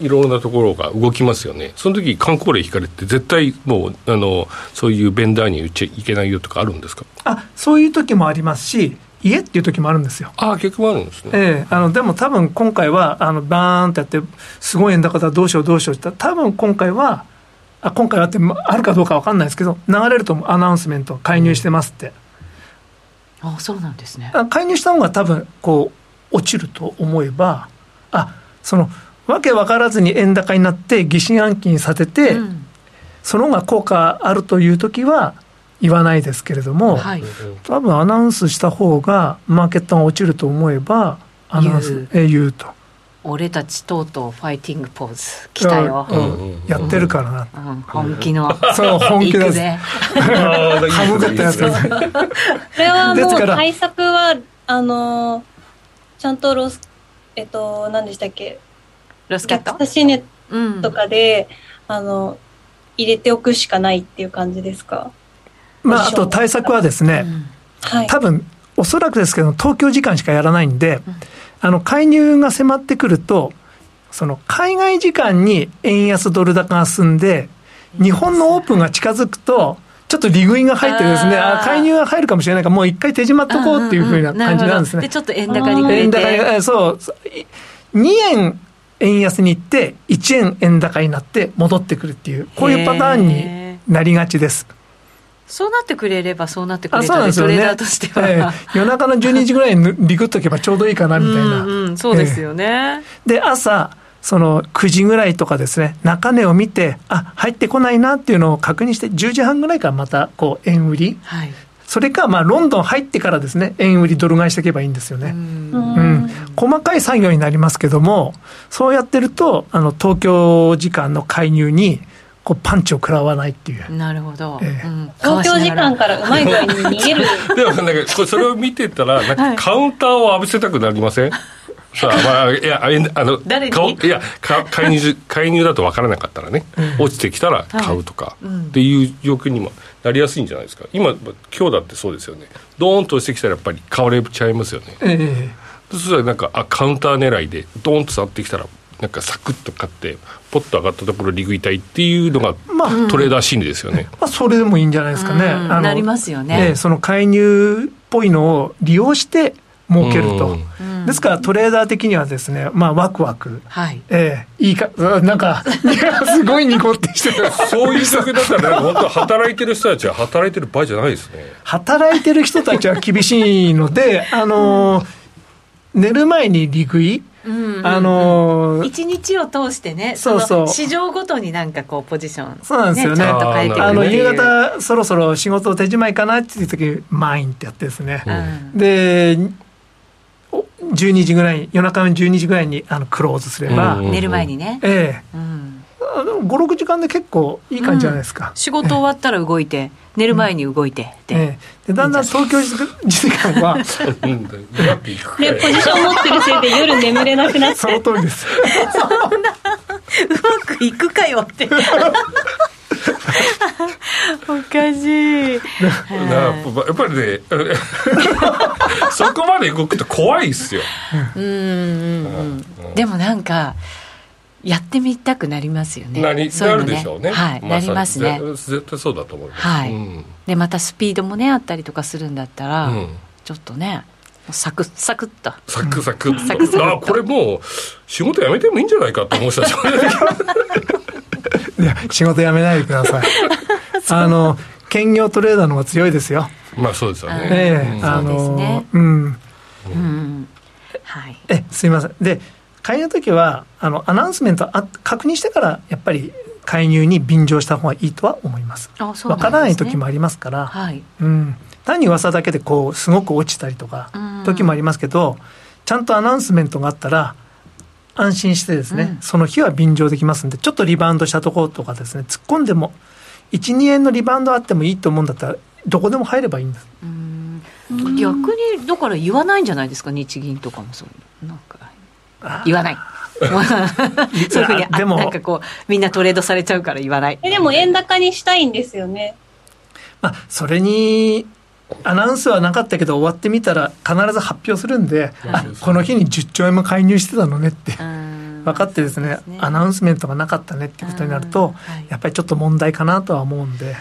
いろんなところが動きますよね、その時観光令引かれて、絶対もうあの、そういうベンダーに言っちゃいけないよとかあるんですか？あそういう時もありますし、家っていう時もあるんですよ。あ結局あるんですね。ええー、あのでも多分今回はあのバーンってやってすごい円高だどうしようどうしようって多分今回はあ今回はってあるかどうか分かんないですけど流れるとアナウンスメント介入してますって。うん、あそうなんですね。介入した方が多分こう落ちると思えばあそのわけ分からずに円高になって疑心暗鬼にさせて、うん、その方が効果あるという時は言わないですけれども、はい、多分アナウンスした方がマーケットが落ちると思えばアナウンスえ言うと。俺たちとうとうファイティングポーズ来たよ、うん、やってるからな、うん、本気の [LAUGHS] そう本気です。ハム [LAUGHS] かったやつこれはもう対策はあのちゃんとロスえっと何でしたっけ？ロスキャット？私ねとかで、うん、あの入れておくしかないっていう感じですか？まああと対策はですね、うん、はい、多分おそらくですけど東京時間しかやらないんで、うん、あの介入が迫ってくるとその海外時間に円安ドル高が進んで日本のオープンが近づくとちょっと利食いが入ってですね、あ介入が入るかもしれないから、もう一回手締まっとこうっていうふうな感じなんですね。で、ちょっと円高に触れて。円高に、そう、2円円安に行って1円円高になって戻ってくるっていうこういうパターンになりがちです。そうなってくれればそうなってくれたら、ね、トレーダーとしては、えー、夜中の12時ぐらいにリグっとけばちょうどいいかなみたいな。うん、うん、そうですよね、えー、で朝その9時ぐらいとかですね中値を見てあ入ってこないなっていうのを確認して10時半ぐらいからまたこう円売り、はい、それか、まあ、ロンドン入ってからですね、円売りドル買いしていけばいいんですよね。うん、細かい作業になりますけども、そうやってると、あの、東京時間の介入に、こうパンチを食らわないっていう。なるほど。えーうん、東京時間からうまい具合に逃げる。[LAUGHS] でもなんかそれを見てたら、なんかカウンターを浴びせたくなりません、さあ、まあ、いや、あの、誰に？いや、介入、介入だと分からなかったらね、落ちてきたら買うとか、っていう状況にもなりやすいんじゃないですか。今、今日だってそうですよね。ドーンと落ちてきたらやっぱり買われちゃいますよね。ええ。そしたらなんか、あ、カウンター狙いで、ドーンと触ってきたら、なんかサクッと買って、ポッと上がったところ、利食いたいっていうのが、まあ、トレーダー心理ですよね。まあ、それでもいいんじゃないですかね。なりますよね。その介入っぽいのを利用して、儲けると。ですからトレーダー的にはですね、まあ、ワクワク、はい。えー、いいか、[LAUGHS] なんか、[LAUGHS] すごいニコってしてる。そういう時だったら、ね、[LAUGHS] 本当、働いてる人たちは働いてる場合じゃないですね。働いてる人たちは厳しいので、あのー、寝る前に利食い、うんあのー、一日を通してね、そうそう。市場ごとになんかこう、ポジション、そうなんですよね、ねあの夕方、そろそろ仕事手仕まいかなっていう時マインってやってですね、うん、で12時ぐらい夜中の12時ぐらいにあのクローズすれば、寝る前にね。ええ。うん、56時間で結構いい感じじゃないですか、うん、仕事終わったら動いて、え寝る前に動いてで,、ええ、でだんだん東京時間はで [LAUGHS] ポジション持ってるせいで夜眠れなくなって。[LAUGHS] その通りです。[LAUGHS] そんなうまくいくかよって [LAUGHS] おかしい。やっぱりね、[LAUGHS] そこまで動くと怖いっすよ。うん。でもなんか、やってみたくなりますよね。なりそういうのなるでしょうね。はい、まあなりますね。ぜ絶対そうだと思います。はい。うん。でまたスピードもねあったりとかするんだったら、うん。ちょっとねサクッサクッと。サクサク。っ [LAUGHS] とサクサクっと。あこれもう仕事辞めてもいいんじゃないかと思う人たちもいや仕事辞めないでください。[LAUGHS] あの兼業トレーダーの方が強いですよ。まあそうですよね、ええうんあのうん。うん。はい。えすいません。で介入の時はあのアナウンスメントあ確認してからやっぱり介入に便乗した方がいいとは思います。あそうなんですね。わからない時もありますから、はい。うん、単に噂だけでこうすごく落ちたりとかうん。時もありますけど、ちゃんとアナウンスメントがあったら安心してですね、うん。その日は便乗できますんでちょっとリバウンドしたところとかですね突っ込んでも12円のリバウンドあってもいいと思うんだったらどこでも入ればいいんですうん。逆にだから言わないんじゃないですか？日銀とかもそういうなんか言わない。[LAUGHS] そういうふうにあでもなんかこうみんなトレードされちゃうから言わない。えでも円高にしたいんですよね。まあ、それにアナウンスはなかったけど終わってみたら必ず発表するんで、あこの日に10兆円も介入してたのねって分分かってですねアナウンスメントがなかったねっていうことになると、うん。はい。やっぱりちょっと問題かなとは思うんで、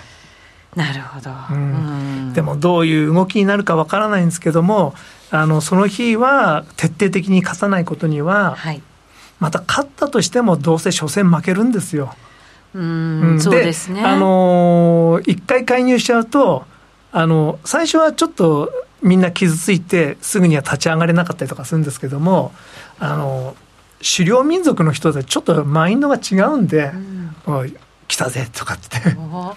なるほど、うん。うん。でもどういう動きになるか分からないんですけどもあのその日は徹底的に勝たないことにははい。また勝ったとしてもどうせ初戦負けるんですよ。うん、うん。そうですね。あのー一回介入しちゃうとあの最初はちょっとみんな傷ついてすぐには立ち上がれなかったりとかするんですけどもあの狩猟民族の人たちちょっとマインドが違うんでうん「おい来たぜ」とかって。お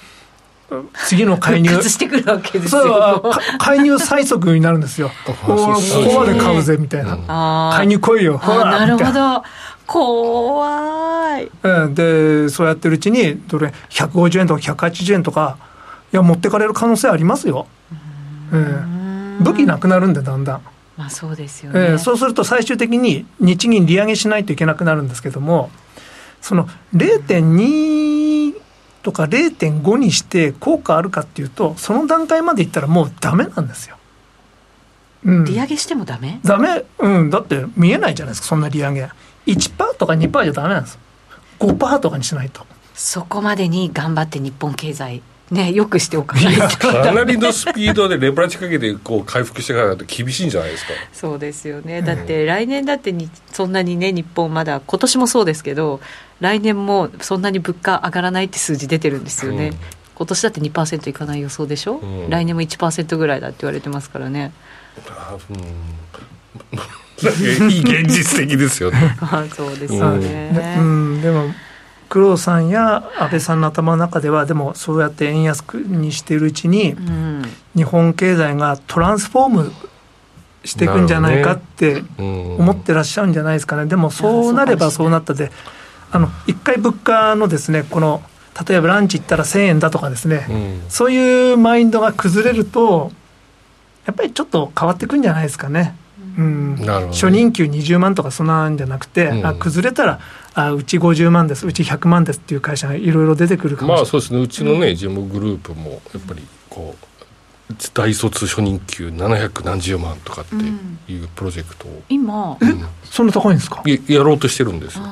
[LAUGHS] 次の介入。[LAUGHS] 崩してくるわけですそうよか介入最速になるんですよ。[LAUGHS] ここまで買うぜみたいな、介入来いよ。ほあーなるほど。怖い。うん、でそうやってるうちにどれ150円とか180円とかいや持ってかれる可能性ありますよ、ええ。武器なくなるんでだんだん、まあそうですよね、ええそうすると最終的に日銀利上げしないといけなくなるんですけどもその0.2とか0.5にして効果あるかっていうとその段階までいったらもうダメなんですよ。うん、利上げしてもダメ？ダメ、うん、だって見えないじゃないですかそんな利上げ。1%とか2%じゃダメなんです。5%とかにしないと。そこまでに頑張って日本経済ねよくしておかないと。かなりのスピードでレバレッジかけてこう回復していかないと厳しいんじゃないですか。そうですよね。だって来年だってにそんなにね日本まだ今年もそうですけど来年もそんなに物価上がらないって数字出てるんですよね、うん。今年だって2%いかない予想でしょ、うん。来年も1%ぐらいだって言われてますからね。あう [LAUGHS] んいい現実的ですよね。[LAUGHS] あそうですうん。よね、でうん、でも工藤さんや安倍さんの頭の中ではでもそうやって円安にしているうちにうん。日本経済がトランスフォームしていくんじゃないかって思思ってらっしゃるんじゃないですかね。でもそうなればそうなったであの一回物価のですねこの例えばランチ行ったら1000円だとかですね、うん。そういうマインドが崩れるとやっぱりちょっと変わってくんじゃないですかね。うん、なるほどね。初任給20万とかそんなんじゃなくて、うん。あ崩れたらあうち50万ですうち100万ですっていう会社がいろいろ出てくるかもしれない、まあそうですね。うちのねジェモグループもやっぱりこう大卒初任給700何十万とかっていうプロジェクトを、今。うん。そんな高いんですか？ややろうとしてるんです。よ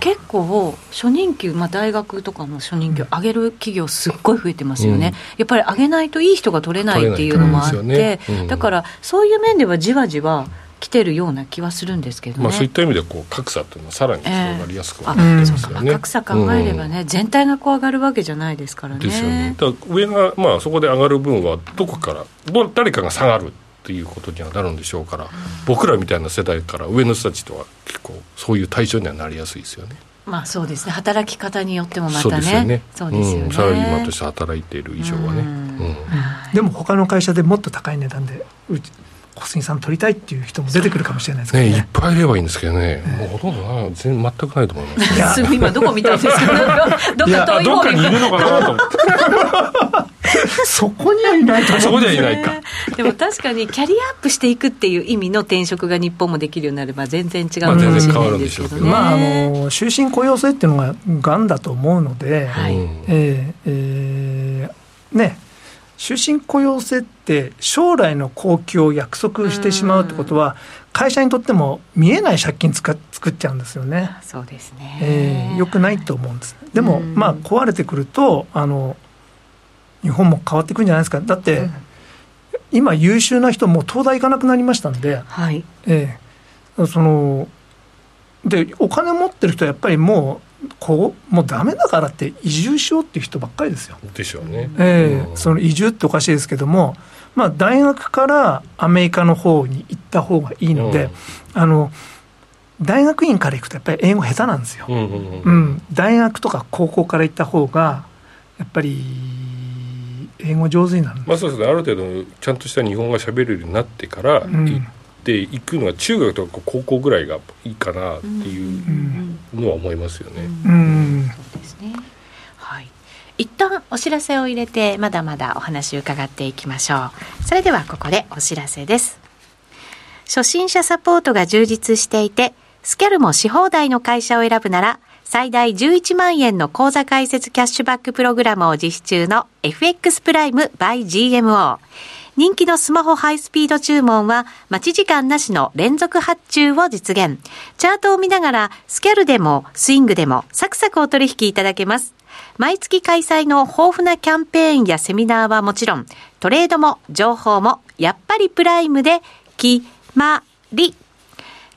結構初任給、まあ、大学とかの初任給上げる企業すっごい増えてますよね、やっぱり上げないといい人が取れないっていうのもあって、ねうん。だからそういう面ではじわじわ来てるような気はするんですけどね、まあそういった意味でこう格差っていうのはさらに広がりやすくあなるんですそうか。よね、格差考えればね、全体がこう上がるわけじゃないですからね。ですよね。だから上がまあそこで上がる分はどこからど誰かが下がるっていうことにはなるんでしょうから、僕らみたいな世代から上の人たちとは結構そういう対象にはなりやすいですよね。まあそうですね。働き方によってもまたね。そうですよね、うん、サラリーマンとして働いている以上はね、うん。うん。でも他の会社でもっと高い値段でうち小杉さん取りたいっていう人も出てくるかもしれないですけどね、ねいっぱいいればいいんですけどね、もうほとんどな全全くないと思います、ね、いやすぐ今どこ見たんですか？どっか遠い方どっかにいるのかなと。思ってそこにはいないと思うそこにはいないか。でも確かにキャリアアップしていくっていう意味の転職が日本もできるようになれば全然違うかもしれないですけどね、まああの終身雇用制っていうのががんだと思うので、はい。うんえーえーね終身雇用制って将来の好機を約束してしまうってことは、会社にとっても見えない借金つか作っちゃうんですよね。そうですね。えー、よくないと思うんです。でも、まあ壊れてくるとあの日本も変わってくるんじゃないですか。だって、うん、今優秀な人も東大行かなくなりましたんで、はい、えー、そのでお金持ってる人はやっぱりもうこうもうダメだからって移住しようっていう人ばっかりですよ。でしょうね。えー、その移住っておかしいですけども、まあ、大学からアメリカの方に行った方がいいので、あの大学院から行くとやっぱり英語下手なんですよ。うん、うん、大学とか高校から行った方がやっぱり英語上手になるまあそうですね。ある程度ちゃんとした日本語が喋れるようになってから行っていくのは中学とか高校ぐらいがいいかなっていうのは思いますよね。うん、そうですね。はい。一旦お知らせを入れてまだまだお話を伺っていきましょう。それではここでお知らせです。初心者サポートが充実していてスキャルもし放題の会社を選ぶなら最大11万円の口座開設キャッシュバックプログラムを実施中の FX プライム by GMO。人気のスマホハイスピード注文は待ち時間なしの連続発注を実現。チャートを見ながらスキャルでもスイングでもサクサクお取引いただけます。毎月開催の豊富なキャンペーンやセミナーはもちろん、トレードも情報もやっぱりプライムで決まり。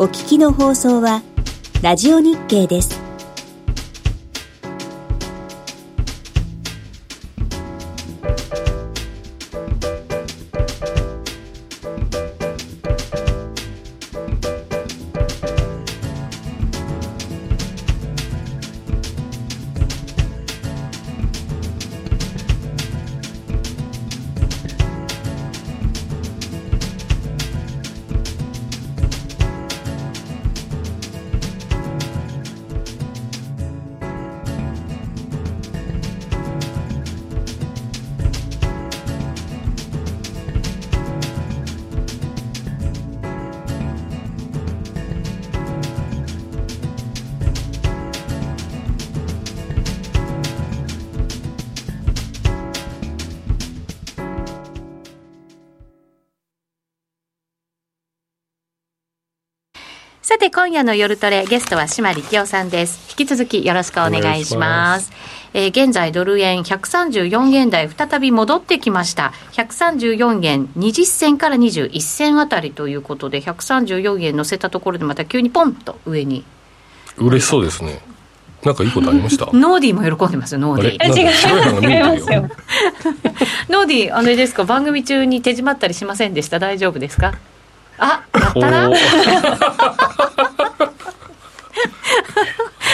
お聞きの放送は、ラジオ日経です。て、今夜の夜トレ、ゲストは島力夫さんです。引き続きよろしくお願いします。ますえー、現在ドル円134円台再び戻ってきました。134円20銭から21銭あたりということで、134円乗せたところでまた急にポンと上に。嬉しそうですね。なんかいいことありました？[LAUGHS] ノーディーも喜んでますよ、ノーディー。違いますよ。[LAUGHS] ノーディー、あれですか、番組中に手締まったりしませんでした？大丈夫ですか？あ、やったな。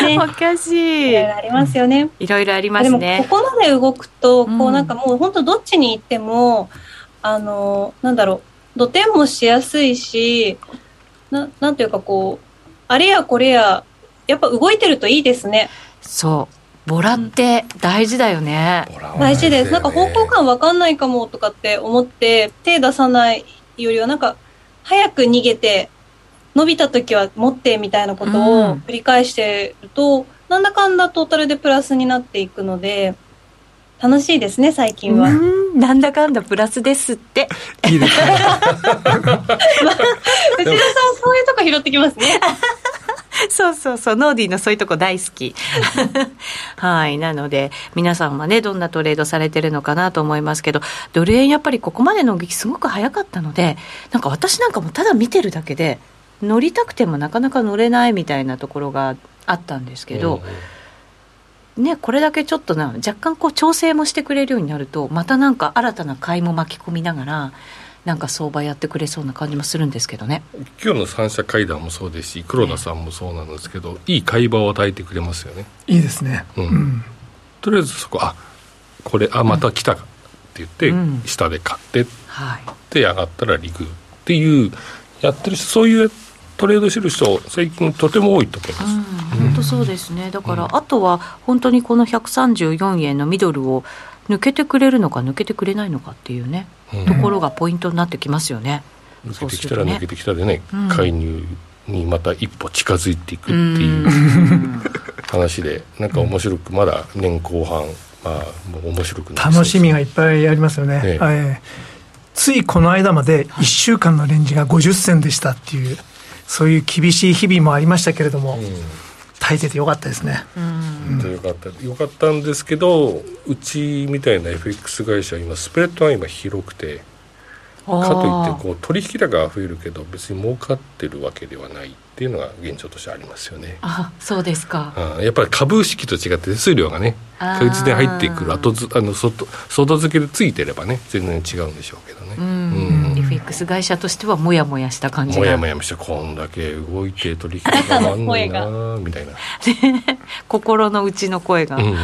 ね、おかしい。いろいろありますよね。いろいろありますね。でもここまで動くと、こうなんかもう本当どっちに行っても、あの、なんだろう、土手もしやすいし、ななんていうかこう、あれやこれや、やっぱ動いてるといいですね。そう。ボラって大事だよね。うん、大事です。なんか方向感わかんないかもとかって思って手出さないよりはなんか早く逃げて伸びた時は持ってみたいなことを繰り返してると、うん、なんだかんだトータルでプラスになっていくので、楽しいですね、最近は。なんだかんだプラスですって。いいですね。[LAUGHS] まあ、内田さんそういうとこ拾ってきますね。[LAUGHS] そうそうそう、ノーディーのそういうとこ大好き。[LAUGHS] はい。なので、皆さんはね、どんなトレードされてるのかなと思いますけど、ドル円やっぱりここまでの動きすごく早かったので、なんか私なんかもただ見てるだけで、乗りたくてもなかなか乗れないみたいなところがあったんですけど、ね、これだけちょっとな若干こう調整もしてくれるようになるとまたなんか新たな買いも巻き込みながらなんか相場やってくれそうな感じもするんですけどね。今日の三者会談もそうですし黒田さんもそうなんですけど、いい会話を与えてくれますよね。いいですね、うん、うん、とりあえずそこあこれあまた来たかって言って、うん、下で買って、はい、で上がったらリグっていうやってる人そういうトレードしてる人最近とても多いと思います、うん、本当そうですね。だから、あとは本当にこの134円のミドルを抜けてくれるのか抜けてくれないのかっていうね、ところがポイントになってきますよね。抜けてきたら抜けてきたでね、介入にまた一歩近づいていくっていう話でなんか面白くまだ年後半まあもう面白くな楽しみがいっぱいありますよね、ね。えついこの間まで1週間のレンジが50銭でしたっていうそういう厳しい日々もありましたけれども、うん、耐えててよかったですね、うん、よかったよかったんですけどうちみたいな FX 会社今スプレッドが今広くてかといってこう取引高が増えるけど別に儲かってるわけではないっていうのが現状としてありますよね。あそうですか、うん、やっぱり株式と違って手数料がね確実に入ってくる後ずあの外外付けでついてればね全然違うんでしょうけどね。うん、うん、FX 会社としてはもやもやした感じもやもやしてこんだけ動いて取引高があんのにな [LAUGHS] みたいな。心の内の声が、うん、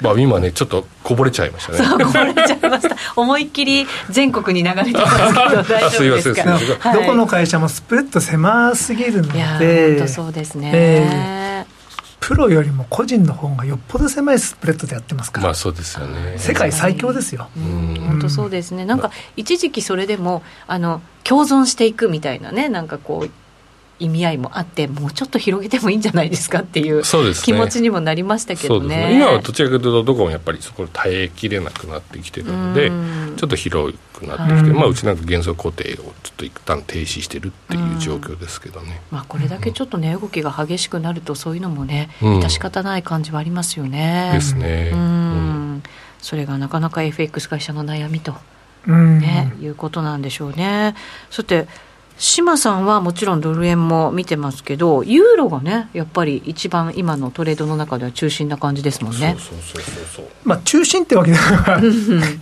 まあ今ねちょっとこぼれちゃいましたね。そうこぼれちゃいました。[LAUGHS] 思いっきり全国に流れてますけど大丈夫ですか、[LAUGHS] はい、どこの会社もスプレッド狭すぎるので。いや本当そうですね、えープロよりも個人の方がよっぽど狭いスプレッドでやってますから、まあそうですよね。世界最強ですよ、本当そうですね、なんか一時期それでもあの共存していくみたいなね、なんかこう、意味合いもあってもうちょっと広げてもいいんじゃないですかっていう気持ちにもなりましたけどね、ね、今はどちらかというとどこもやっぱりそこ耐えきれなくなってきてるのでちょっと広くなってきて、まあ、うちなんか原則固定をちょっと一旦停止してるっていう状況ですけどね、まあ、これだけちょっと値、動きが激しくなるとそういうのもね致し方ない感じはありますよね。ですね。うん。それがなかなか FX 会社の悩みと、ね、いうことなんでしょうね。さて島さんはもちろんドル円も見てますけど、ユーロがね、やっぱり一番今のトレードの中では中心な感じですもんね。まあ、中心ってわけでは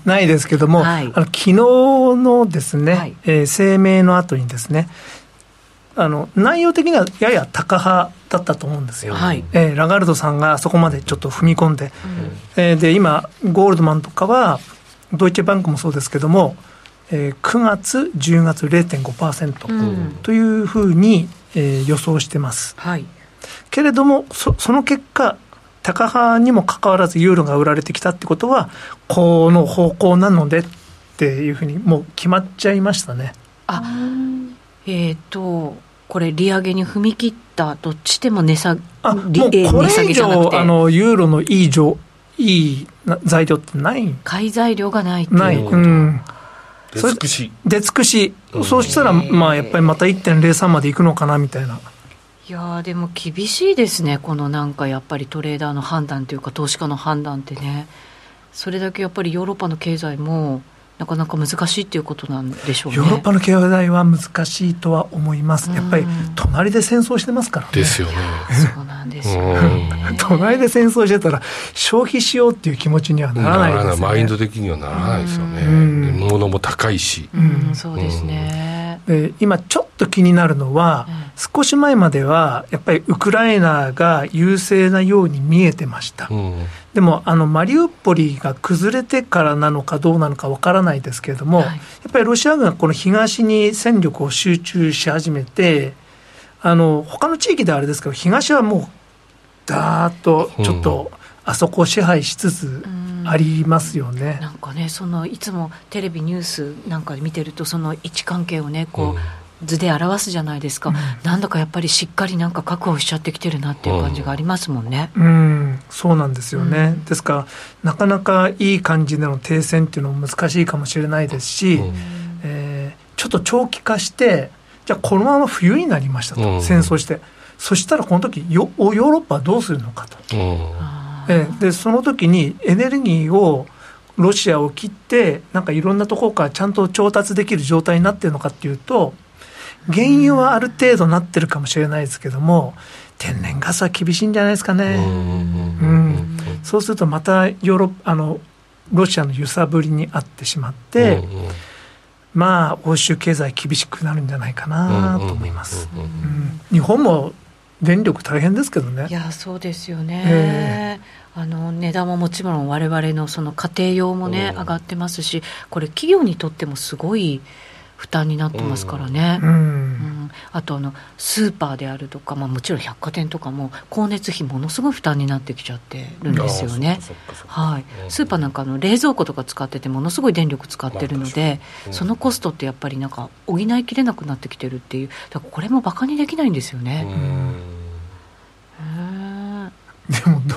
ないですけども、はい、あの昨日のですね、はい、えー、声明の後にですね、あの内容的にはやや高派だったと思うんですよ、はい、えー、ラガルドさんがそこまでちょっと踏み込んで、うん、えー、で今、ゴールドマンとかは、ドイツバンクもそうですけども、えー、9月、10月0.5%というふうに、えー、予想してます。はい、けれどもそ、その結果、高派にもかかわらずユーロが売られてきたってことは、この方向なのでっていうふうに、もう決まっちゃいましたね。あえっ、ー、とこれ、利上げに踏み切った、どっちでも値下げあもうこれ以上あのユーロのいいいい材料ってない？買い材料がないっていうない、うん出尽くし。出尽くし、そうしたらまあやっぱりまた1.03までいくのかなみたいな。いやでも厳しいですね、このなんかやっぱりトレーダーの判断というか、投資家の判断ってね、それだけやっぱりヨーロッパの経済も、なかなか難しいっていうことなんでしょう、ね、ヨーロッパの経済は難しいとは思います、やっぱり隣で戦争してますからね。ですよね。そうなんですよ、ね、[LAUGHS] 隣で戦争してたら、消費しようっていう気持ちにはならないですよね。マインド的にはならないですよね。物も高いし。うん、そうですね。で今ちょっと気になるのは、少し前まではやっぱりウクライナが優勢なように見えてました、うん、でもあのマリウポリが崩れてからなのかどうなのかわからないですけれども、はい、やっぱりロシア軍がこの東に戦力を集中し始めてあの他の地域ではあれですけど東はもうだーっとちょっと、あそこを支配しつつありますよね、うん、なんかねそのいつもテレビニュースなんかで見てるとその位置関係をねこう、うん。図で表すじゃないですか、うん、なんだかやっぱりしっかりなんか確保しちゃってきてるなっていう感じがありますもんね。うん、うん、そうなんですよね、うん、ですからなかなかいい感じでの停戦っていうのも難しいかもしれないですし、うん、えー、ちょっと長期化してじゃあこのまま冬になりましたと、戦争して。そしたらこの時ヨヨーロッパはどうするのかと。えー、でその時にエネルギーをロシアを切ってなんかいろんなところからちゃんと調達できる状態になってるのかっていうと原油はある程度なってるかもしれないですけども天然ガスは厳しいんじゃないですかね。うん、そうするとまたヨーロあのロシアの揺さぶりにあってしまって、まあ欧州経済厳しくなるんじゃないかなと思います。日本も電力大変ですけどね。いやそうですよね。えーあの値段ももちろん我々のその家庭用もね、上がってますしこれ企業にとってもすごい負担になってますからね、うん、うん、あとあのスーパーであるとか、まあ、もちろん百貨店とかも光熱費ものすごい負担になってきちゃってるんですよね、はい、スーパーなんかの冷蔵庫とか使っててものすごい電力使ってるので、まあ、そのコストってやっぱりなんか補いきれなくなってきてるっていうだからこれもバカにできないんですよね。でもど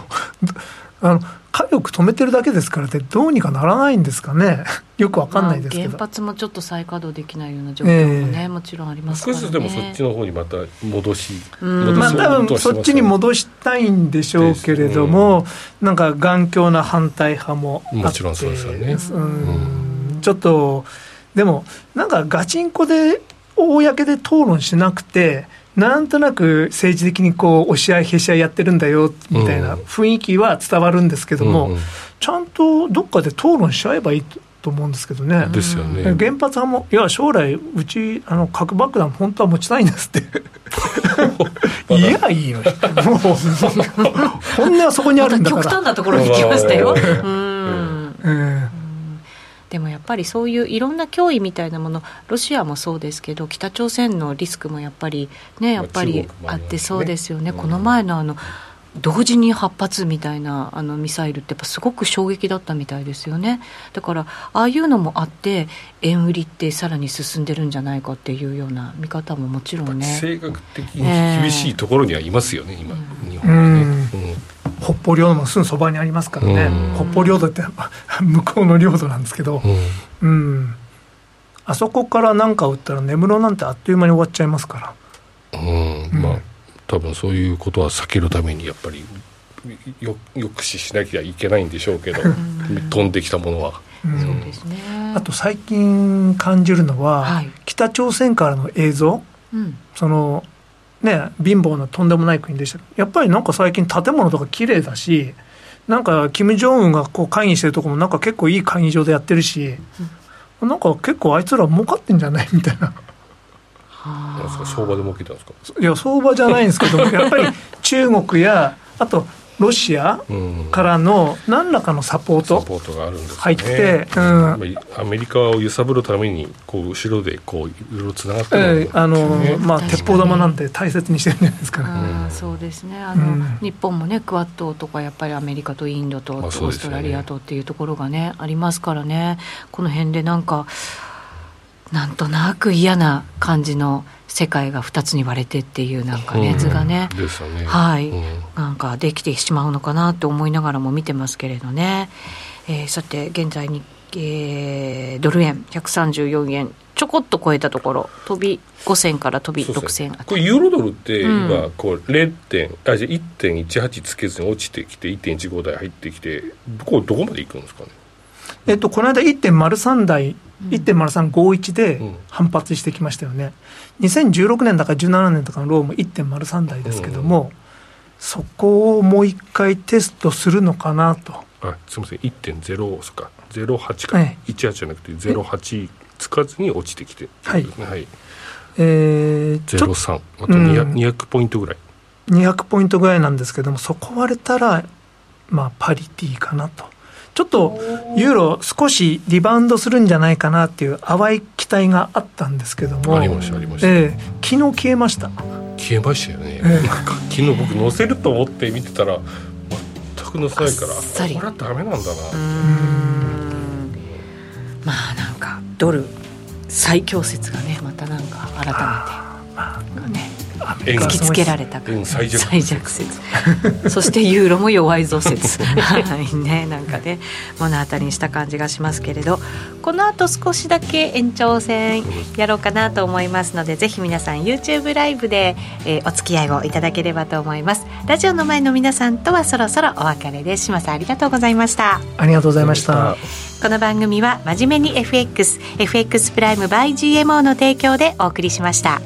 あの火力止めてるだけですからってどうにかならないんですかね。[LAUGHS] よくわかんないですけど、まあ、原発もちょっと再稼働できないような状況もね、えー、もちろんありますから、ね、少しでもそっちの方にまた戻し、まあ多分そっちに戻したいんでしょうけれども、うん、なんか頑強な反対派もあって。もちろんそうですよね、うん、ちょっとでもなんかガチンコで公で討論しなくてなんとなく政治的にこう押し合いへし合いやってるんだよみたいな雰囲気は伝わるんですけども、ちゃんとどっかで討論しちゃえばいいと思うんですけどね。ですよね。原発はもいや将来うちあの核爆弾本当は持ちたいんですって [LAUGHS] いやいいよ。もう本音はそこにあるんだから。極端なところに行きましたよ。うん。うんでもやっぱりそういういろんな脅威みたいなものロシアもそうですけど北朝鮮のリスクもやっぱりねやっぱりあってそうですよね、この前のあの同時に8発みたいなあのミサイルってやっぱすごく衝撃だったみたいですよね。だからああいうのもあって円売りってさらに進んでるんじゃないかっていうような見方ももちろんね。性格的に厳しいところにはいますよね、えー、今、日本はね、うん。北方領土もすぐそばにありますからね、北方領土って [LAUGHS] 向こうの領土なんですけど、うん、うん、あそこから何か撃ったら根室なんてあっという間に終わっちゃいますから。うん、うん、まあ多分そういうことは避けるためにやっぱりよ抑止しなきゃいけないんでしょうけど、飛んできたものは。あと最近感じるのは、はい、北朝鮮からの映像、うん、そのね、貧乏なとんでもない国でした。やっぱりなんか最近建物とか綺麗だしなんか金正恩がこう会議してるとこもなんか結構いい会議場でやってるし、うん、なんか結構あいつら儲かってんじゃない？みたいな。相場で儲けたんですか？いや相場じゃないんですけど [LAUGHS] やっぱり中国やあとロシアからの何らかのサポート入って、うん、アメリカを揺さぶるためにこう後ろでこういろいろつながってる、えー、あのまあ鉄砲玉なんて大切にしてるんじゃないですかね、うん、そうですね。あの、うん、日本もねクワッドとかやっぱりアメリカとインドとオーストラリアとっていうところがねありますからね。この辺でなんかなんとなく嫌な感じの世界が2つに割れてっていうなんかね、図がね、ね。はい、うん、なんかできてしまうのかなと思いながらも見てますけれどね、えー、さて現在に、えー、ドル円134円ちょこっと超えたところ飛び5銭から飛び6銭これユーロドルって今こう0点、あじゃ1.18つけずに落ちてきて1.15台入ってきてこれどこまでいくんですかね？えっと、この間1.03台、1.0351で反発してきましたよね、うん、2016年だか17年とかのローも1.03台ですけども、うん、そこをもう一回テストするのかなと。あすみません、1.0そか、08か、ええ、18じゃなくて、08つかずに落ちてきて、はい、はい、えー、03、あと 200,、うん、200ポイントぐらい。200ポイントぐらいなんですけども、そこ割れたら、まあ、パリティーかなと。ちょっとユーロ、少しリバウンドするんじゃないかなっていう淡い期待があったんですけども、ありました、ありました、えー、昨日消えました。消えましたよね、えー、昨日僕、載せると思って見てたら、全く載せないから、これはだめなんだな。まあなんか、ドル最強説がね、またなんか改めて、まあね、突きつけられた最弱説。[LAUGHS] そしてユーロも弱いぞ説。[LAUGHS] はいね。なんかね物語にした感じがしますけれど。このあと少しだけ延長戦やろうかなと思いますのでぜひ皆さん YouTube ライブで、えー、お付き合いをいただければと思います。ラジオの前の皆さんとはそろそろお別れです島さんありがとうございました。ありがとうございました。この番組は真面目に FXFX プライム by GMO の提供でお送りしました。